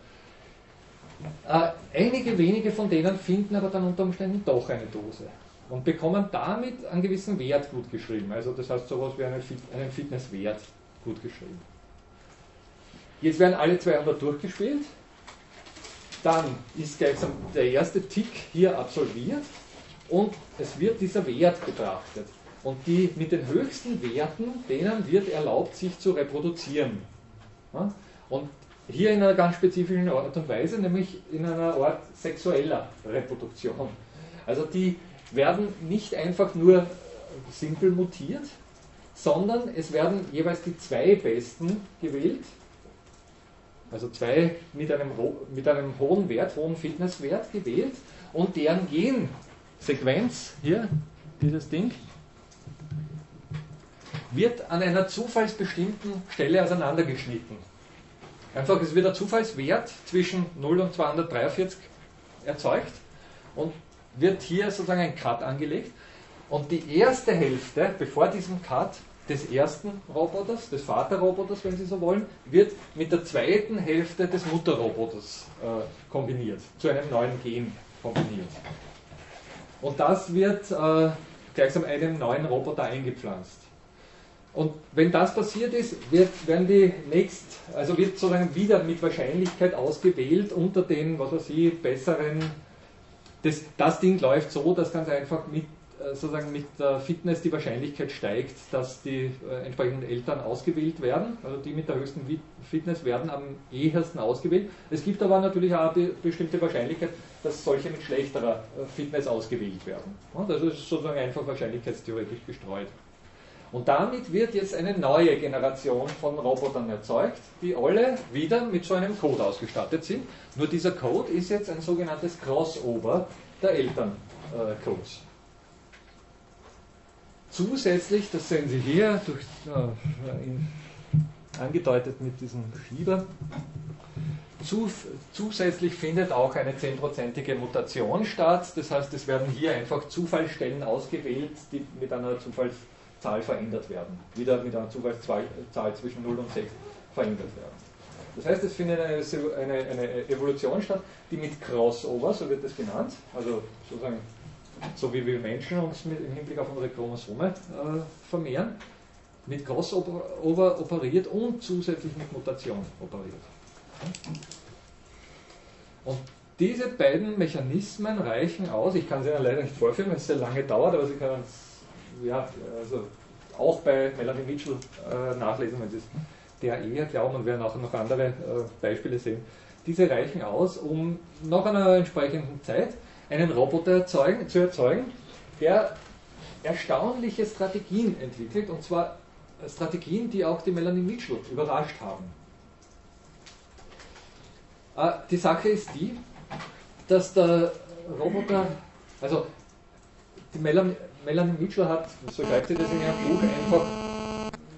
Äh, einige wenige von denen finden aber dann unter Umständen doch eine Dose und bekommen damit einen gewissen Wert gut geschrieben. Also das heißt sowas wie einen, einen Fitnesswert gut geschrieben. Jetzt werden alle 200 durchgespielt. Dann ist gleichsam der erste Tick hier absolviert und es wird dieser Wert betrachtet. Und die mit den höchsten Werten, denen wird erlaubt, sich zu reproduzieren. Und hier in einer ganz spezifischen Art und Weise, nämlich in einer Art sexueller Reproduktion. Also die werden nicht einfach nur simpel mutiert, sondern es werden jeweils die zwei Besten gewählt, also zwei mit einem, mit einem hohen Wert, hohen Fitnesswert gewählt. Und deren Gensequenz, hier, dieses Ding, wird an einer zufallsbestimmten Stelle auseinandergeschnitten. Einfach, es wird ein Zufallswert zwischen 0 und 243 erzeugt. Und wird hier sozusagen ein Cut angelegt. Und die erste Hälfte, bevor diesem Cut des ersten Roboters, des Vaterroboters, wenn Sie so wollen, wird mit der zweiten Hälfte des Mutterroboters äh, kombiniert, zu einem neuen Gen kombiniert. Und das wird äh, gleichsam einem neuen Roboter eingepflanzt. Und wenn das passiert ist, wird, werden die nächst, also wird sozusagen wieder mit Wahrscheinlichkeit ausgewählt unter den, was weiß ich, besseren. Das, das Ding läuft so, dass ganz einfach mit, äh, sozusagen mit der Fitness die Wahrscheinlichkeit steigt, dass die äh, entsprechenden Eltern ausgewählt werden. Also die mit der höchsten Fitness werden am ehesten ausgewählt. Es gibt aber natürlich auch eine bestimmte Wahrscheinlichkeit, dass solche mit schlechterer äh, Fitness ausgewählt werden. Das ist sozusagen einfach wahrscheinlichkeitstheoretisch gestreut. Und damit wird jetzt eine neue Generation von Robotern erzeugt, die alle wieder mit so einem Code ausgestattet sind. Nur dieser Code ist jetzt ein sogenanntes Crossover der Elterncodes. Zusätzlich, das sehen Sie hier, durch, äh, angedeutet mit diesem Schieber, zu, zusätzlich findet auch eine zehnprozentige Mutation statt. Das heißt, es werden hier einfach Zufallsstellen ausgewählt, die mit einer Zufalls Zahl verändert werden. Wieder mit einer Zufallszahl zwischen 0 und 6 verändert werden. Das heißt, es findet eine, eine, eine, Evolution statt, die mit Crossover, so wird das genannt, also sozusagen so wie wir Menschen uns mit, im Hinblick auf unsere Chromosome äh, vermehren, mit Crossover operiert und zusätzlich mit Mutation operiert. Und diese beiden Mechanismen reichen aus, ich kann sie Ihnen leider nicht vorführen, weil es sehr lange dauert, aber Sie können es ja, also auch bei Melanie Mitchell äh, nachlesen, wenn Sie es der eher glauben und werden auch noch andere äh, Beispiele sehen. Diese reichen aus, um nach einer entsprechenden Zeit einen Roboter erzeugen, zu erzeugen, der erstaunliche Strategien entwickelt, und zwar Strategien, die auch die Melanie Mitchell überrascht haben. Äh, die Sache ist die, dass der Roboter, also die Melanie, Melanie Mitchell hat, so schreibt sie das in ihrem Buch, einfach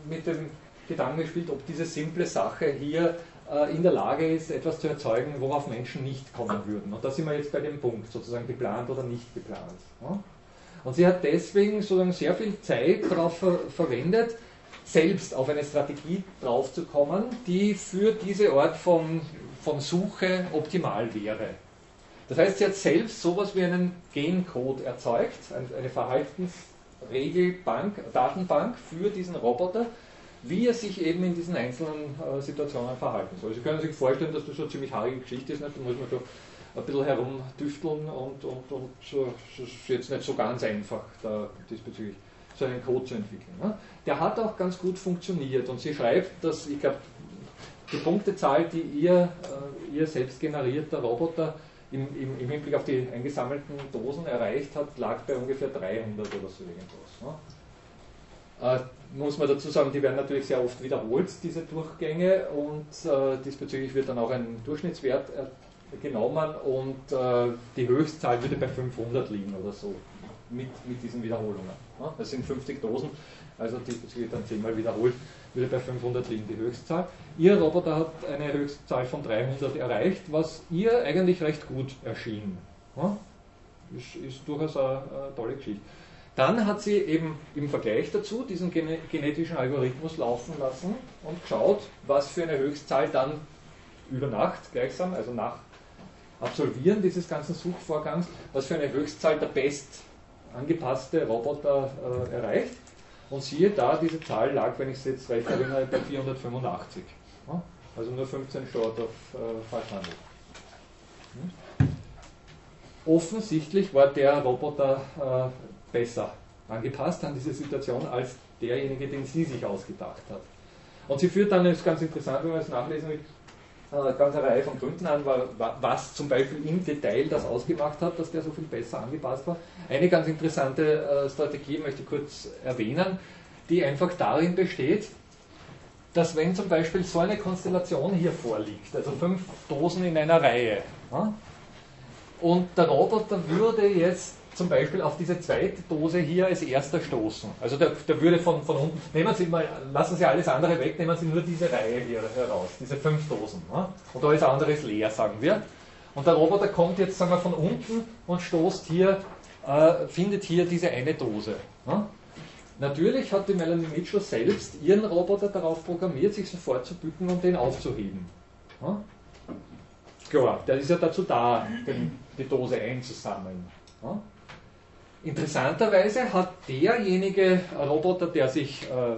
mit dem Gedanken gespielt, ob diese simple Sache hier äh, in der Lage ist, etwas zu erzeugen, worauf Menschen nicht kommen würden. Und da sind wir jetzt bei dem Punkt, sozusagen geplant oder nicht geplant. Ja? Und sie hat deswegen sozusagen sehr viel Zeit darauf ver verwendet, selbst auf eine Strategie draufzukommen, die für diese Art von, von Suche optimal wäre. Das heißt, sie hat selbst sowas wie einen Gencode erzeugt, eine Verhaltensregelbank, Datenbank für diesen Roboter, wie er sich eben in diesen einzelnen äh, Situationen verhalten soll. Sie können sich vorstellen, dass das so eine ziemlich haarige Geschichte ist, nicht? da muss man schon ein bisschen herumdüfteln und, und, und so, das ist jetzt nicht so ganz einfach, da diesbezüglich so einen Code zu entwickeln. Ne? Der hat auch ganz gut funktioniert und sie schreibt, dass, ich glaube, die Punktezahl, die ihr, äh, ihr selbst generierter Roboter im, im, im, Hinblick auf die eingesammelten Dosen erreicht hat, lag bei ungefähr 300 oder so irgendwas. Ne? Äh, muss man dazu sagen, die werden natürlich sehr oft wiederholt, diese Durchgänge, und äh, diesbezüglich wird dann auch ein Durchschnittswert äh, genommen und äh, die Höchstzahl würde bei 500 liegen oder so mit, mit diesen Wiederholungen. Das sind 50 Dosen, also diesbezüglich dann zehnmal wiederholt würde bei 500 liegen die Höchstzahl. Ihr Roboter hat eine Höchstzahl von 300 erreicht, was ihr eigentlich recht gut erschien. Ist, ist, durchaus eine, eine, tolle Geschichte. Dann hat sie eben im Vergleich dazu diesen genetischen Algorithmus laufen lassen und geschaut, was für eine Höchstzahl dann über Nacht gleichsam, also nach Absolvieren dieses ganzen Suchvorgangs, was für eine Höchstzahl der best angepasste Roboter äh, erreicht. Und siehe da, diese Zahl lag, wenn ich es jetzt recht erinnere, bei 485. Ja? Also nur 15 Stort auf äh, Falschhandel. Hm? Offensichtlich war der Roboter äh, besser angepasst an diese Situation als derjenige, den sie sich ausgedacht hat. Und sie führt dann, das ist ganz interessant, wenn man es nachlesen will, eine ganze Reihe von Gründen an, was zum Beispiel im Detail das ausgemacht hat, dass der so viel besser angepasst war. Eine ganz interessante äh, Strategie möchte ich kurz erwähnen, die einfach darin besteht, dass wenn zum Beispiel so eine Konstellation hier vorliegt, also fünf Dosen in einer Reihe, und der Roboter würde jetzt zum Beispiel auf diese zweite Dose hier als erster stoßen. Also der, der würde von, von unten, nehmen Sie mal, lassen Sie alles andere weg, nehmen Sie nur diese Reihe hier heraus, diese fünf Dosen. Ne? Und alles andere ist leer, sagen wir. Und der Roboter kommt jetzt sagen wir, von unten und stoßt hier, äh, findet hier diese eine Dose. Ne? Natürlich hat die Melanie Mitchell selbst ihren Roboter darauf programmiert, sich sofort zu bücken und den aufzuheben. Ne? Klar, der ist ja dazu da, den, die Dose einzusammeln. Ne? Interessanterweise hat derjenige Roboter, der sich äh,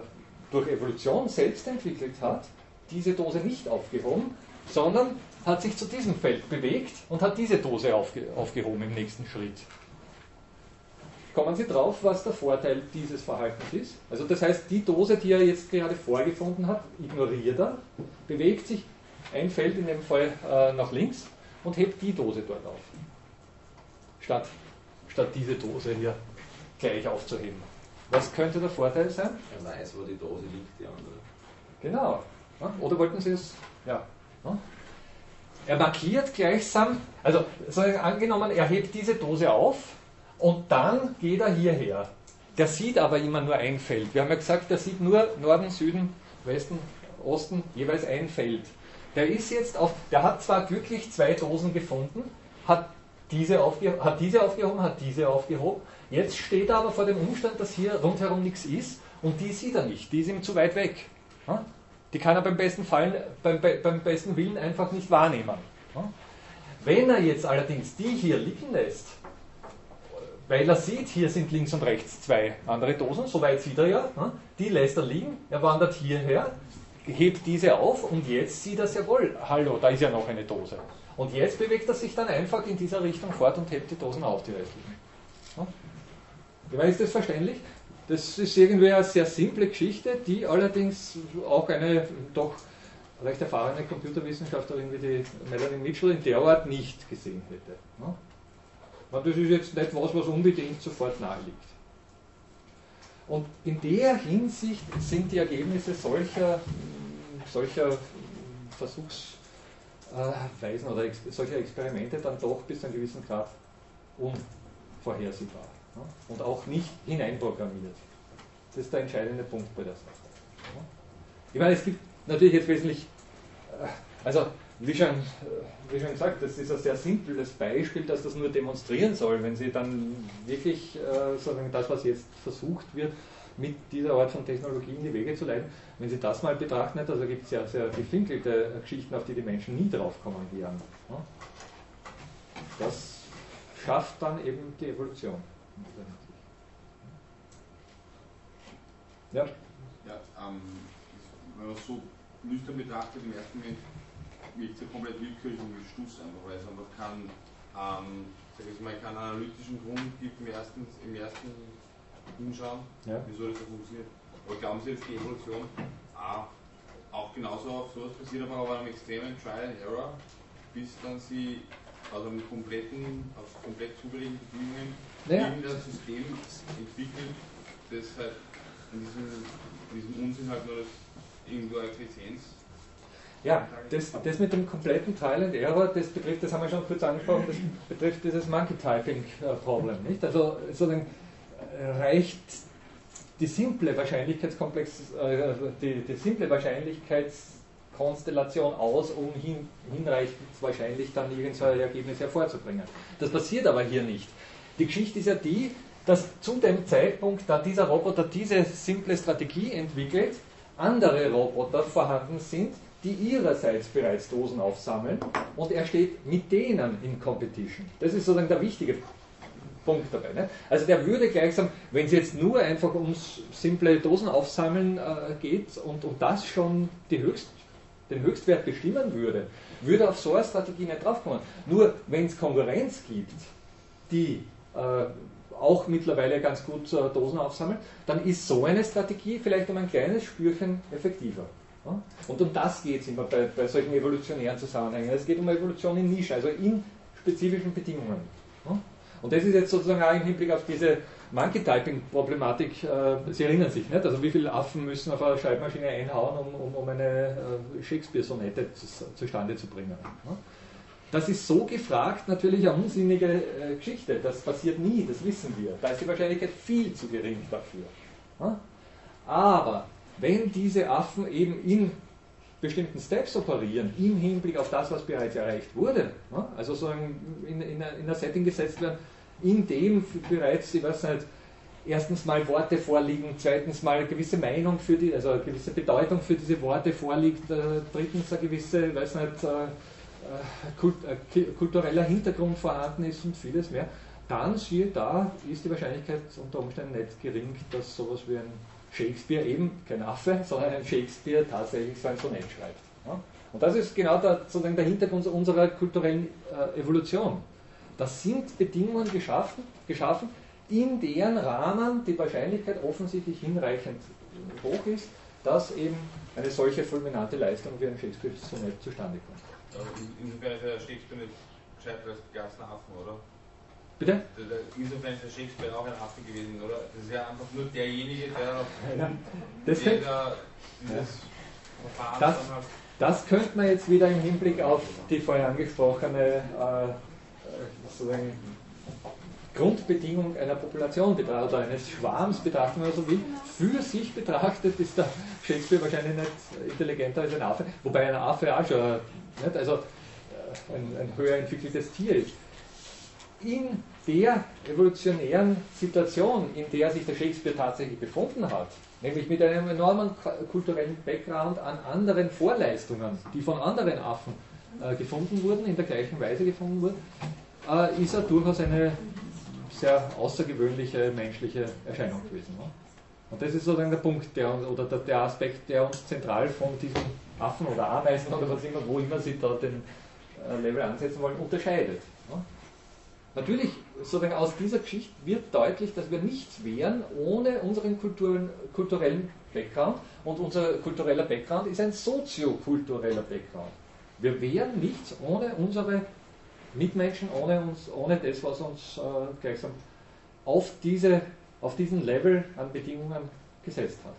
durch Evolution selbst entwickelt hat, diese Dose nicht aufgehoben, sondern hat sich zu diesem Feld bewegt und hat diese Dose aufge aufgehoben im nächsten Schritt. Kommen Sie drauf, was der Vorteil dieses Verhaltens ist? Also das heißt, die Dose, die er jetzt gerade vorgefunden hat, ignoriert er, bewegt sich ein Feld in dem Fall äh, nach links und hebt die Dose dort auf. Statt statt diese Dose hier gleich aufzuheben. Was könnte der Vorteil sein? Er weiß, wo die Dose liegt, die andere. Genau. Oder wollten Sie es? Ja. Er markiert gleichsam, also angenommen, er hebt diese Dose auf und dann geht er hierher. Der sieht aber immer nur ein Feld. Wir haben ja gesagt, der sieht nur Norden, Süden, Westen, Osten, jeweils ein Feld. Der ist jetzt auf, der hat zwar glücklich zwei Dosen gefunden, hat diese hat diese aufgehoben, hat diese aufgehoben. Jetzt steht er aber vor dem Umstand, dass hier rundherum nichts ist und die sieht er nicht, die ist ihm zu weit weg. Die kann er beim besten, Fallen, beim, beim besten Willen einfach nicht wahrnehmen. Wenn er jetzt allerdings die hier liegen lässt, weil er sieht, hier sind links und rechts zwei andere Dosen, soweit sieht er ja, die lässt er liegen, er wandert hierher, hebt diese auf und jetzt sieht er sehr wohl, hallo, da ist ja noch eine Dose. Und jetzt bewegt er sich dann einfach in dieser Richtung fort und hebt die Dosen auf, die restlichen. Ja? Ist das verständlich? Das ist irgendwie eine sehr simple Geschichte, die allerdings auch eine doch recht erfahrene Computerwissenschaftlerin wie die Melanie Mitchell in der Art nicht gesehen hätte. Das ist jetzt nicht was, was unbedingt sofort nahe liegt. Und in der Hinsicht sind die Ergebnisse solcher, solcher Versuchs äh, Weisen oder ex solche Experimente dann doch bis zu einem gewissen Grad unvorhersehbar ja? und auch nicht hineinprogrammiert. Das ist der entscheidende Punkt bei der Sache. Ja? Ich meine, es gibt natürlich jetzt wesentlich, äh, also wie schon, äh, wie schon gesagt, das ist ein sehr simples Beispiel, dass das nur demonstrieren soll, wenn Sie dann wirklich äh, sagen, das, was jetzt versucht wird, mit dieser Art von Technologie in die Wege zu leiten. Wenn Sie das mal betrachten, also gibt es ja sehr gefinkelte Geschichten, auf die die Menschen nie draufkommen werden. Das schafft dann eben die Evolution. Ja? Ja, ähm, wenn man es so nüchtern betrachtet, im ersten Moment wirkt es ja komplett willkürlich und Stuss einfach, weil es einfach keinen, ähm, sag ich mal, keinen analytischen Grund gibt im ersten, im ersten hinschauen, ja. wieso das so funktioniert. Aber glauben Sie jetzt, die Evolution ah, auch genauso auf sowas passiert, aber auf einem extremen Trial and Error, bis dann sie aus einem kompletten, aus komplett zufälligen Bedingungen ja. irgendein System entwickelt, das halt in diesem, in diesem Unsinn halt nur das, irgendwo Effizienz ja, das, das mit dem kompletten Trial and Error, das betrifft, das haben wir schon kurz angesprochen, das betrifft dieses Monkey-Typing-Problem. Nicht? Also sozusagen reicht die simple Wahrscheinlichkeitskomplex, äh, die, die simple Wahrscheinlichkeitskonstellation aus, um hin, hinreichend wahrscheinlich dann irgendein Ergebnis hervorzubringen. Das passiert aber hier nicht. Die Geschichte ist ja die, dass zu dem Zeitpunkt, da dieser Roboter diese simple Strategie entwickelt, andere Roboter vorhanden sind, die ihrerseits bereits Dosen aufsammeln und er steht mit denen in Competition. Das ist sozusagen der wichtige Punkt dabei. Ne? Also der würde gleichsam, wenn es jetzt nur einfach ums simple Dosen aufsammeln äh, geht und, und das schon Höchst, den Höchstwert bestimmen würde, würde auf so eine Strategie nicht draufkommen. Nur wenn es Konkurrenz gibt, die äh, auch mittlerweile ganz gut äh, Dosen aufsammelt, dann ist so eine Strategie vielleicht um ein kleines Spürchen effektiver. Und um das geht es immer bei, bei, solchen evolutionären Zusammenhängen. Es geht um Evolution in Nische, also in spezifischen Bedingungen. Ja? Und das ist jetzt sozusagen auch im Hinblick auf diese Monkey-Typing-Problematik, äh, Sie erinnern sich, nicht? Also wie viele Affen müssen auf eine Schreibmaschine einhauen, um, um, um eine äh, Shakespeare-Sonette zu, zustande zu bringen. Das ist so gefragt natürlich eine unsinnige äh, Geschichte. Das passiert nie, das wissen wir. Da ist die Wahrscheinlichkeit viel zu gering dafür. Aber wenn diese Affen eben in bestimmten Steps operieren, im Hinblick auf das, was bereits erreicht wurde, also so in, in, in, ein Setting gesetzt werden, in dem bereits, ich weiß nicht, erstens mal Worte vorliegen, zweitens mal eine gewisse Meinung für die, also eine gewisse Bedeutung für diese Worte vorliegt, äh, drittens eine gewisse, weiß nicht, äh, äh, äh, kultureller Hintergrund vorhanden ist und vieles mehr, dann siehe da, ist die Wahrscheinlichkeit unter Umständen nicht gering, dass sowas wie ein Shakespeare eben, kein Affe, sondern ein Shakespeare tatsächlich so ein Sonett schreibt. Und das ist genau der, sozusagen der Hintergrund unserer kulturellen äh, Evolution. Das sind Bedingungen geschaffen, geschaffen, in deren Rahmen die Wahrscheinlichkeit offensichtlich hinreichend hoch ist, dass eben eine solche fulminante Leistung wie ein Shakespeare-Sonett zustande kommt. Insofern ist ja Shakespeare nicht gescheiter als ganzen Affen, oder? Bitte? Insofern ist der Shakespeare auch ein Affe gewesen, oder? Das ist ja einfach nur derjenige, der ja, das der da dieses Verfahren das. Das könnte man jetzt wieder im Hinblick auf die vorher angesprochene äh, sozusagen Grundbedingung einer Population betrachtet, oder eines Schwarms betrachten, wenn man so will. Für sich betrachtet ist der Shakespeare wahrscheinlich nicht intelligenter als ein Affe, wobei ein Affe auch schon nicht? also äh, ein, ein höher entwickeltes Tier ist. In der evolutionären Situation, in der sich der Shakespeare tatsächlich befunden hat, nämlich mit einem enormen kulturellen Background an anderen Vorleistungen, die von anderen Affen äh, gefunden wurden, in der gleichen Weise gefunden wurden, äh, ist er durchaus eine sehr außergewöhnliche menschliche Erscheinung gewesen. Ne? Und das ist sozusagen der Punkt, der, oder der, der Aspekt, der uns zentral von diesem Affen oder Ameisen oder was immer, wo immer Sie da den äh, Level ansetzen wollen, unterscheidet. Ja? Natürlich, sozusagen aus dieser Geschichte wird deutlich, dass wir nichts wären ohne unseren kulturellen Background und unser kultureller Background ist ein soziokultureller Background. Wir wären nichts ohne unsere Mitmenschen, ohne, uns, ohne das, was uns äh, gleichsam auf, diese, auf diesen Level an Bedingungen gesetzt hat.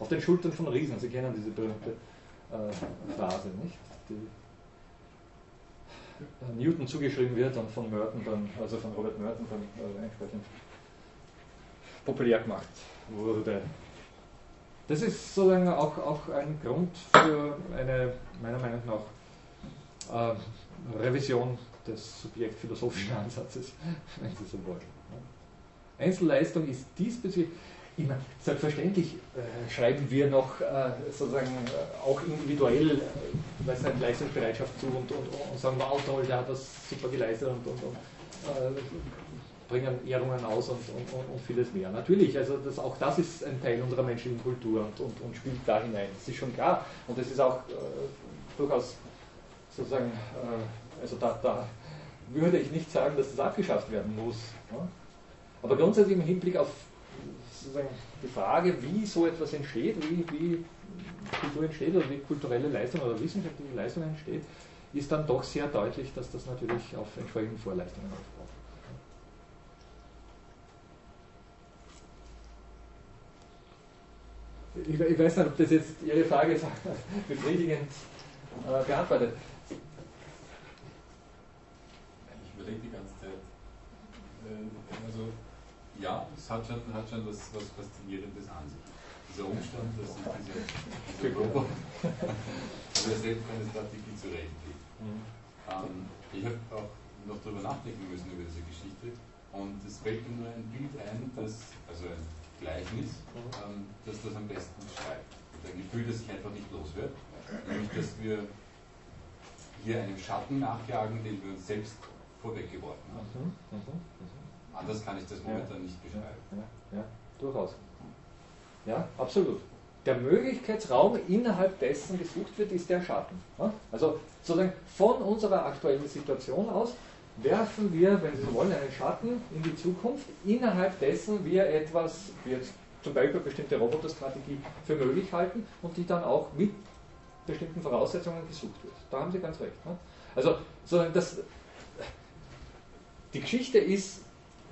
Auf den Schultern von Riesen, Sie kennen diese berühmte äh, Phrase, nicht? Die Newton zugeschrieben wird und von Merton dann, also von Robert Merton dann äh, entsprechend populär gemacht wurde. Das ist sozusagen auch, auch ein Grund für eine, meiner Meinung nach, äh, Revision des subjektphilosophischen Ansatzes, wenn Sie so wollen. Einzelleistung ist diesbezüglich immer, selbstverständlich äh, schreiben wir noch äh, sozusagen äh, auch individuell äh, eine Leistungsbereitschaft zu und, und, und sagen, wow, toll, der hat das super geleistet und, und, und äh, bringen Ehrungen aus und, und, vieles mehr. Natürlich, also das, auch das ist ein Teil unserer menschlichen Kultur und, spielt da hinein. Das ist schon klar. Und das ist auch äh, durchaus sozusagen, also da, da, würde ich nicht sagen, dass das abgeschafft werden muss. Ja? Aber grundsätzlich im Hinblick auf sozusagen die Frage, wie so etwas entsteht, wie, wie Kultur entsteht oder wie kulturelle Leistung oder wissenschaftliche Leistung entsteht, ist dann doch sehr deutlich, dass das natürlich auf entsprechenden Vorleistungen aufbaut. Ich, ich, weiß nicht, ob das jetzt Ihre Frage befriedigend äh, beantwortet. Ich überlege die ganze Zeit. Äh, also ja, es hat schon, hat schon was, was Faszinierendes an sich. Dieser Umstand, dass sich diese, diese Roboter also selbst keine Strategie zurechtlegt. Mhm. Ähm, ich habe auch noch darüber nachdenken müssen über diese Geschichte und es fällt mir nur ein Bild ein, das, also ein Gleichnis, mhm. ähm, das das am besten beschreibt. ein Gefühl, das sich einfach nicht los wird. nämlich dass wir hier einem Schatten nachjagen, den wir uns selbst vorweggeworfen haben. Anders kann ich das momentan ja. nicht beschreiben. Ja, ja, durchaus. Ja, absolut. Der Möglichkeitsraum, innerhalb dessen gesucht wird, ist der Schatten. Also sozusagen von unserer aktuellen Situation aus werfen wir, wenn Sie so wollen, einen Schatten in die Zukunft, innerhalb dessen wir etwas, wie jetzt zum Beispiel bestimmte Roboterstrategie für möglich halten und die dann auch mit bestimmten Voraussetzungen gesucht wird. Da haben Sie ganz recht. Ne? Also sozusagen das, die Geschichte ist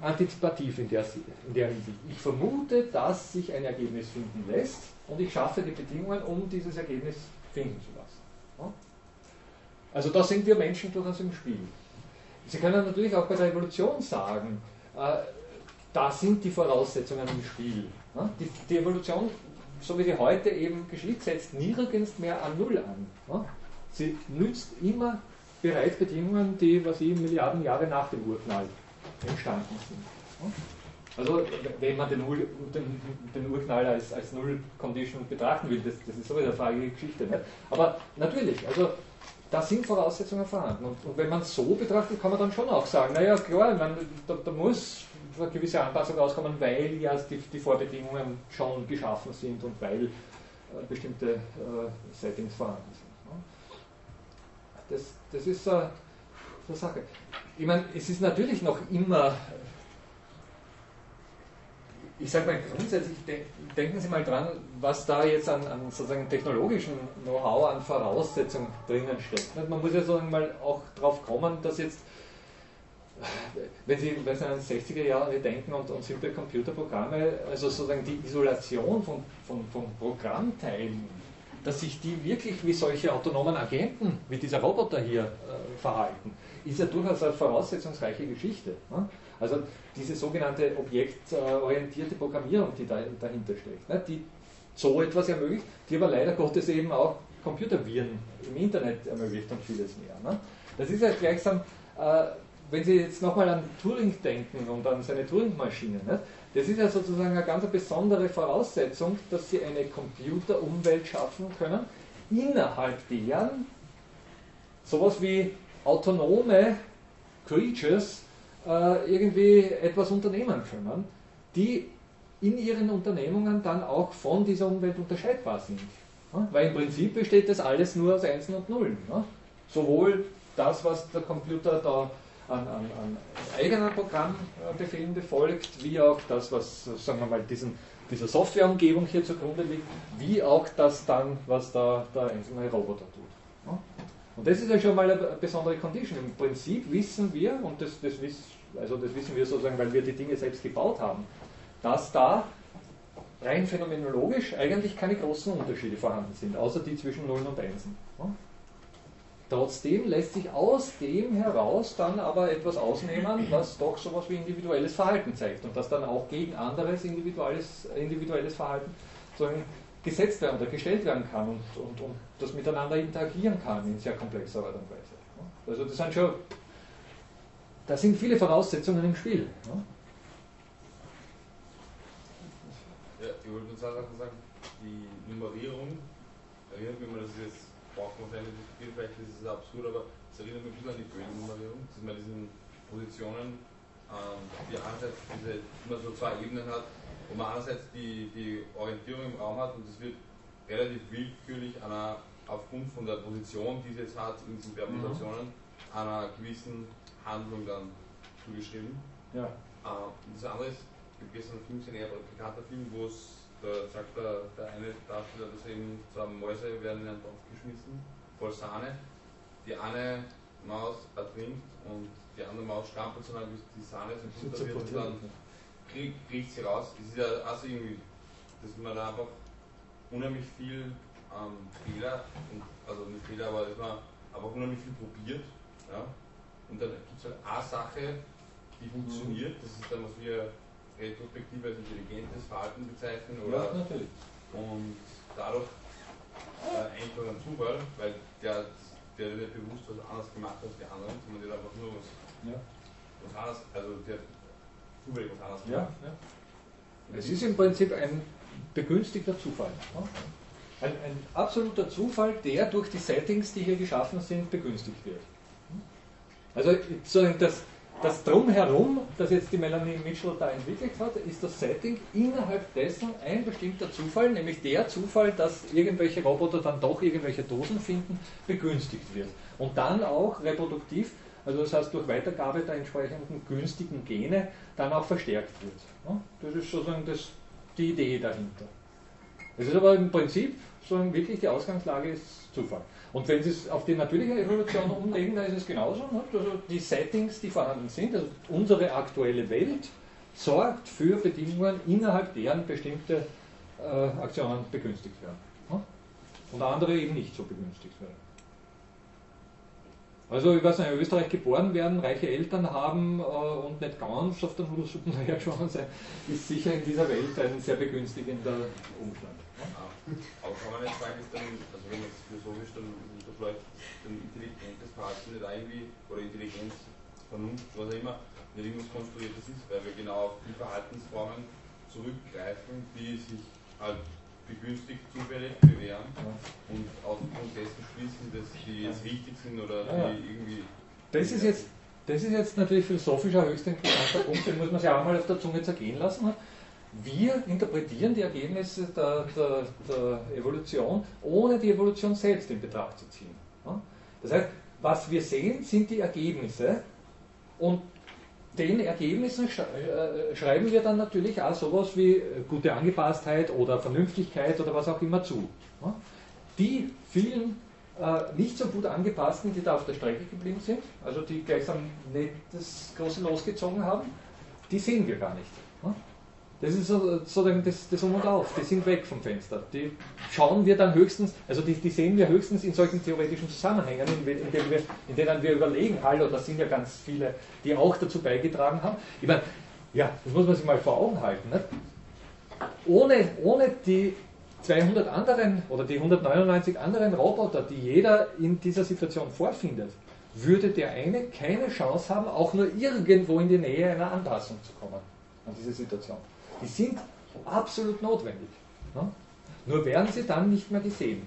antizipativ in der, in der Hinsicht. Ich vermute, dass sich ein Ergebnis finden lässt und ich schaffe die Bedingungen, um dieses Ergebnis finden zu lassen. Also da sind wir Menschen durchaus im Spiel. Sie können natürlich auch bei der Evolution sagen, äh, da sind die Voraussetzungen im Spiel. Die, die, Evolution, so wie sie heute eben geschieht, setzt nirgends mehr an Null an. Sie nützt immer bereits Bedingungen, die, was ich, Milliarden Jahre nach dem Urknall entstanden sind. Ne? Also wenn man den, den, den Urknall als, als Null-Condition betrachten will, das, das ist sowieso eine fragliche Geschichte. Nicht? Aber natürlich, also da sind Voraussetzungen vorhanden. Und, und wenn man es so betrachtet, kann man dann schon auch sagen, naja klar, man, da, da, muss eine gewisse Anpassung rauskommen, weil ja die, die Vorbedingungen schon geschaffen sind und weil äh, bestimmte äh, Settings vorhanden sind. Ne? Das, das ist äh, eine Sache. Ich meine, es ist natürlich noch immer ich sage mal grundsätzlich, denken Sie mal dran, was da jetzt an, an sozusagen technologischen Know-how, an Voraussetzungen drinnen steckt. Man muss ja so mal auch drauf kommen, dass jetzt, wenn Sie, wenn Sie an die 60er Jahre denken und, und simple Computerprogramme, also sozusagen die Isolation von, von, von Programmteilen, dass sich die wirklich wie solche autonomen Agenten, wie dieser Roboter hier, äh, verhalten, ist ja durchaus eine voraussetzungsreiche Geschichte. Ne? Also diese sogenannte objektorientierte Programmierung, die da, dahinter steckt, ne, die so etwas ermöglicht, die aber leider Gottes eben auch Computerviren im Internet ermöglicht und vieles mehr. Ne. Das ist ja gleichsam, äh, wenn Sie jetzt nochmal an Turing denken und an seine Turing-Maschine, ne, das ist ja sozusagen eine ganz besondere Voraussetzung, dass Sie eine Computerumwelt schaffen können, innerhalb deren sowas wie autonome Creatures äh, irgendwie etwas unternehmen können, die in ihren Unternehmungen dann auch von dieser Umwelt unterscheidbar sind. Weil im Prinzip besteht das alles nur aus Einsen und Nullen. Sowohl das, was der Computer da an, an, an eigenen Programmbefehlen befolgt, wie auch das, was, sagen wir mal, diesen, dieser Softwareumgebung hier zugrunde liegt, wie auch das dann, was da der einzelne Roboter tut. Und das ist ja schon mal eine besondere Condition. Im Prinzip wissen wir, und das, das also das wissen wir sozusagen, weil wir die Dinge selbst gebaut haben, dass da rein phänomenologisch eigentlich keine großen Unterschiede vorhanden sind, außer die zwischen Nullen und Einsen. Trotzdem lässt sich aus dem heraus dann aber etwas ausnehmen, was doch sowas wie individuelles Verhalten zeigt und das dann auch gegen anderes individuelles, individuelles Verhalten gesetzt werden oder gestellt werden kann und, und, und das miteinander interagieren kann in sehr komplexer Art und Weise. Also das sind schon da sind viele Voraussetzungen im Spiel. Ja, ich wollte nur sagen, die Nummerierung, erinnert mich mal, dass ich jetzt braucht man keine diskutieren, vielleicht ist es absurd, aber es erinnert mich ein bisschen an die Böden-Nummerierung, dass man diesen Positionen, ähm, die einerseits diese, immer so zwei Ebenen hat, wo man einerseits die, die Orientierung im Raum hat und es wird relativ willkürlich einer, aufgrund von der Position, die es jetzt hat in diesen Permutationen, mhm. einer gewissen Handlung dann zugeschrieben. Ja. Uh, und das andere ist, ich habe gestern einen Film gesehen, ein bekannter Film, wo es, da sagt der, der eine Darsteller, dass eben zwei Mäuse werden in einen Topf geschmissen, voll Sahne. Die eine Maus ertrinkt und die andere Maus strampelt so lange, bis die Sahne so runter wird und dann kriegt, kriegt sie raus. Das ist ja also irgendwie, dass man da einfach unheimlich viel ähm, Fehler, und, also nicht Fehler, aber dass man einfach unheimlich viel probiert. Ja? Und dann gibt es halt eine Sache, die funktioniert, das ist dann, was wir retrospektiv als intelligentes Verhalten bezeichnen. Oder ja, natürlich. Und dadurch äh, einfach ein Zufall, weil der, der nicht bewusst was anders gemacht hat als die anderen, sondern der hat einfach nur was, ja. was anderes, also der Ja, ja. Es ist im Prinzip ein begünstigter Zufall. Ein, ein, absoluter Zufall, der durch die Settings, die hier geschaffen sind, begünstigt wird. Also das, das Drumherum, das jetzt die Melanie Mitchell da entwickelt hat, ist das Setting innerhalb dessen ein bestimmter Zufall, nämlich der Zufall, dass irgendwelche Roboter dann doch irgendwelche Dosen finden, begünstigt wird. Und dann auch reproduktiv, also das heißt durch Weitergabe der entsprechenden günstigen Gene, dann auch verstärkt wird. Das ist sozusagen das, die Idee dahinter. Es ist aber im Prinzip sondern wirklich die Ausgangslage ist Zufall. Und wenn Sie es auf die natürliche Evolution umlegen, dann ist es genauso. Ne? Also die Settings, die vorhanden sind, also unsere aktuelle Welt, sorgt für Bedingungen, innerhalb deren bestimmte äh, Aktionen begünstigt werden. Ne? Und andere eben nicht so begünstigt werden. Also ich weiß nicht, in Österreich geboren werden, reiche Eltern haben äh, und nicht ganz auf der Nudelsuppe dahergeschossen sein, ist sicher in dieser Welt ein sehr begünstigender Umstand. Aber kann man nicht sagen, ist dann, also wenn man es philosophisch dann unterschlägt, dann intelligentes Verhalten nicht irgendwie, oder Intelligenz, Vernunft, was auch immer, nicht irgendwas Konstruiertes ist, weil wir genau auf die Verhaltensformen zurückgreifen, die sich halt begünstigt zufällig bewähren und aufgrund dessen schließen, dass die jetzt richtig sind oder die irgendwie. Das ist jetzt, das ist jetzt natürlich philosophisch ein höchst interessanter Punkt, den muss man sich auch mal auf der Zunge zergehen lassen. Wir interpretieren die Ergebnisse der, der, der Evolution, ohne die Evolution selbst in Betracht zu ziehen. Das heißt, was wir sehen, sind die Ergebnisse und den Ergebnissen äh, schreiben wir dann natürlich auch sowas wie gute Angepasstheit oder Vernünftigkeit oder was auch immer zu. Die vielen äh, nicht so gut angepassten, die da auf der Strecke geblieben sind, also die gleichsam nicht das große losgezogen haben, die sehen wir gar nicht. Das ist sozusagen das, das Um und Auf, die sind weg vom Fenster. Die schauen wir dann höchstens, also die, die sehen wir höchstens in solchen theoretischen Zusammenhängen, in, in, denen wir, in denen wir überlegen, hallo, da sind ja ganz viele, die auch dazu beigetragen haben. Ich meine, ja, das muss man sich mal vor Augen halten. Nicht? Ohne, ohne die 200 anderen oder die 199 anderen Roboter, die jeder in dieser Situation vorfindet, würde der eine keine Chance haben, auch nur irgendwo in die Nähe einer Anpassung zu kommen an diese Situation. Die sind absolut notwendig. Ne? Nur werden sie dann nicht mehr gesehen.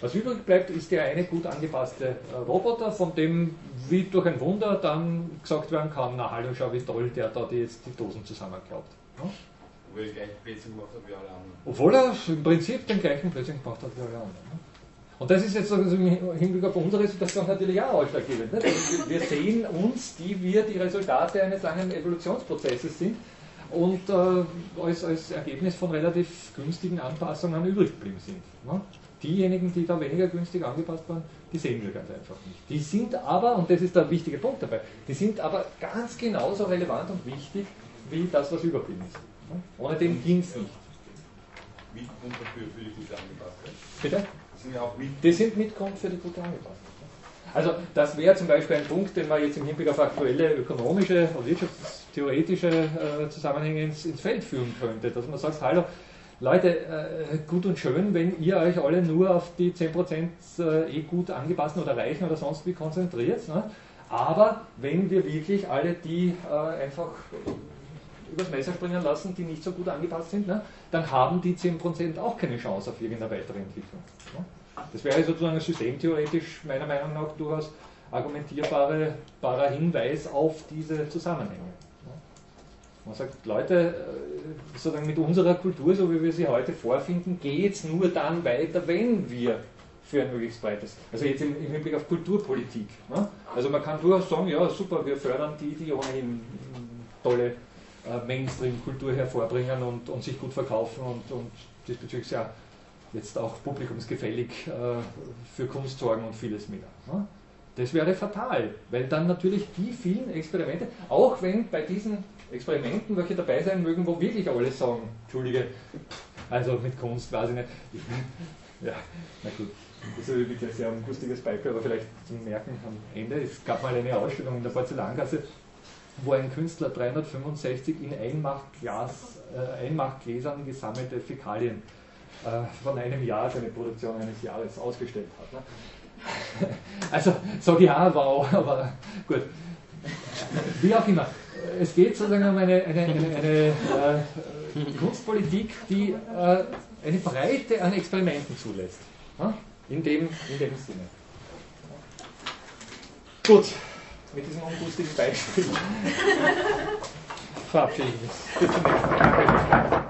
Was übrig bleibt, ist der eine gut angepasste äh, Roboter, von dem wie durch ein Wunder dann gesagt werden kann, na hallo, schau wie toll der da die jetzt die Dosen zusammenklappt. Ne? Obwohl er gleich Blödsinn gemacht hat wie alle anderen. Obwohl er im Prinzip den gleichen Blödsinn gemacht hat wie alle anderen. Ne? Und das ist jetzt also im Hinblick auf unsere Situation natürlich auch ausschlaggebend. Ne? Wir sehen uns, die wir die Resultate eines langen Evolutionsprozesses sind, und äh, als, als Ergebnis von relativ günstigen Anpassungen übrig geblieben sind. Ne? Diejenigen, die da weniger günstig angepasst waren, die sehen wir ganz einfach nicht. Die sind aber, und das ist der wichtige Punkt dabei, die sind aber ganz genauso relevant und wichtig wie das, was überblieben ist. Ne? Ohne den ging es nicht. Mitgrund dafür für die gute Angepasstheit. Bitte? Die sind ja auch mit. Die sind Mitgrund für die gute Angepasstheit. Also das wäre zum Beispiel ein Punkt, den man jetzt im Hinblick auf aktuelle ökonomische und wirtschaftstheoretische äh, Zusammenhänge ins, ins, Feld führen könnte. Dass man sagt, hallo, Leute, äh, gut und schön, wenn ihr euch alle nur auf die 10% äh, eh gut angepassten oder reichen oder sonst wie konzentriert. Ne? Aber wenn wir wirklich alle die äh, einfach übers Messer springen lassen, die nicht so gut angepasst sind, ne? dann haben die 10% auch keine Chance auf irgendeine weitere Entwicklung. Ne? Das wäre sozusagen systemtheoretisch meiner Meinung nach durchaus argumentierbarer Hinweis auf diese Zusammenhänge. Man sagt, Leute, äh, sozusagen mit unserer Kultur, so wie wir sie heute vorfinden, geht es nur dann weiter, wenn wir für ein möglichst breites, also jetzt im, im Hinblick auf Kulturpolitik. Ne? Also man kann durchaus sagen, ja super, wir fördern die, die ohnehin tolle äh, Mainstream-Kultur hervorbringen und, und, sich gut verkaufen und, und diesbezüglich ja jetzt auch publikumsgefällig äh, für Kunst sorgen und vieles mehr. Ne? Das wäre fatal, weil dann natürlich die vielen Experimente, auch wenn bei diesen Experimenten welche dabei sein mögen, wo wirklich alle sagen, Entschuldige, also mit Kunst ich nicht. ja, na gut. Das ist wirklich ein sehr ungustiges Beispiel, aber vielleicht zum Merken am Ende. Es gab mal eine Ausstellung in der Porzellangasse, wo ein Künstler 365 in Einmachglas, äh, Einmachgläsern gesammelte Fäkalien von einem Jahr seine Produktion eines Jahres ausgestellt hat. Ne? Also sage ich auch wow, aber gut. Wie auch immer. es geht sozusagen um eine, eine, eine, eine äh, Kunstpolitik, die äh, eine Breite an Experimenten zulässt. In, dem, in dem Sinne. Gut, mit diesem ungustigen Beispiel verabschiede ich mich. Bis zum nächsten Mal.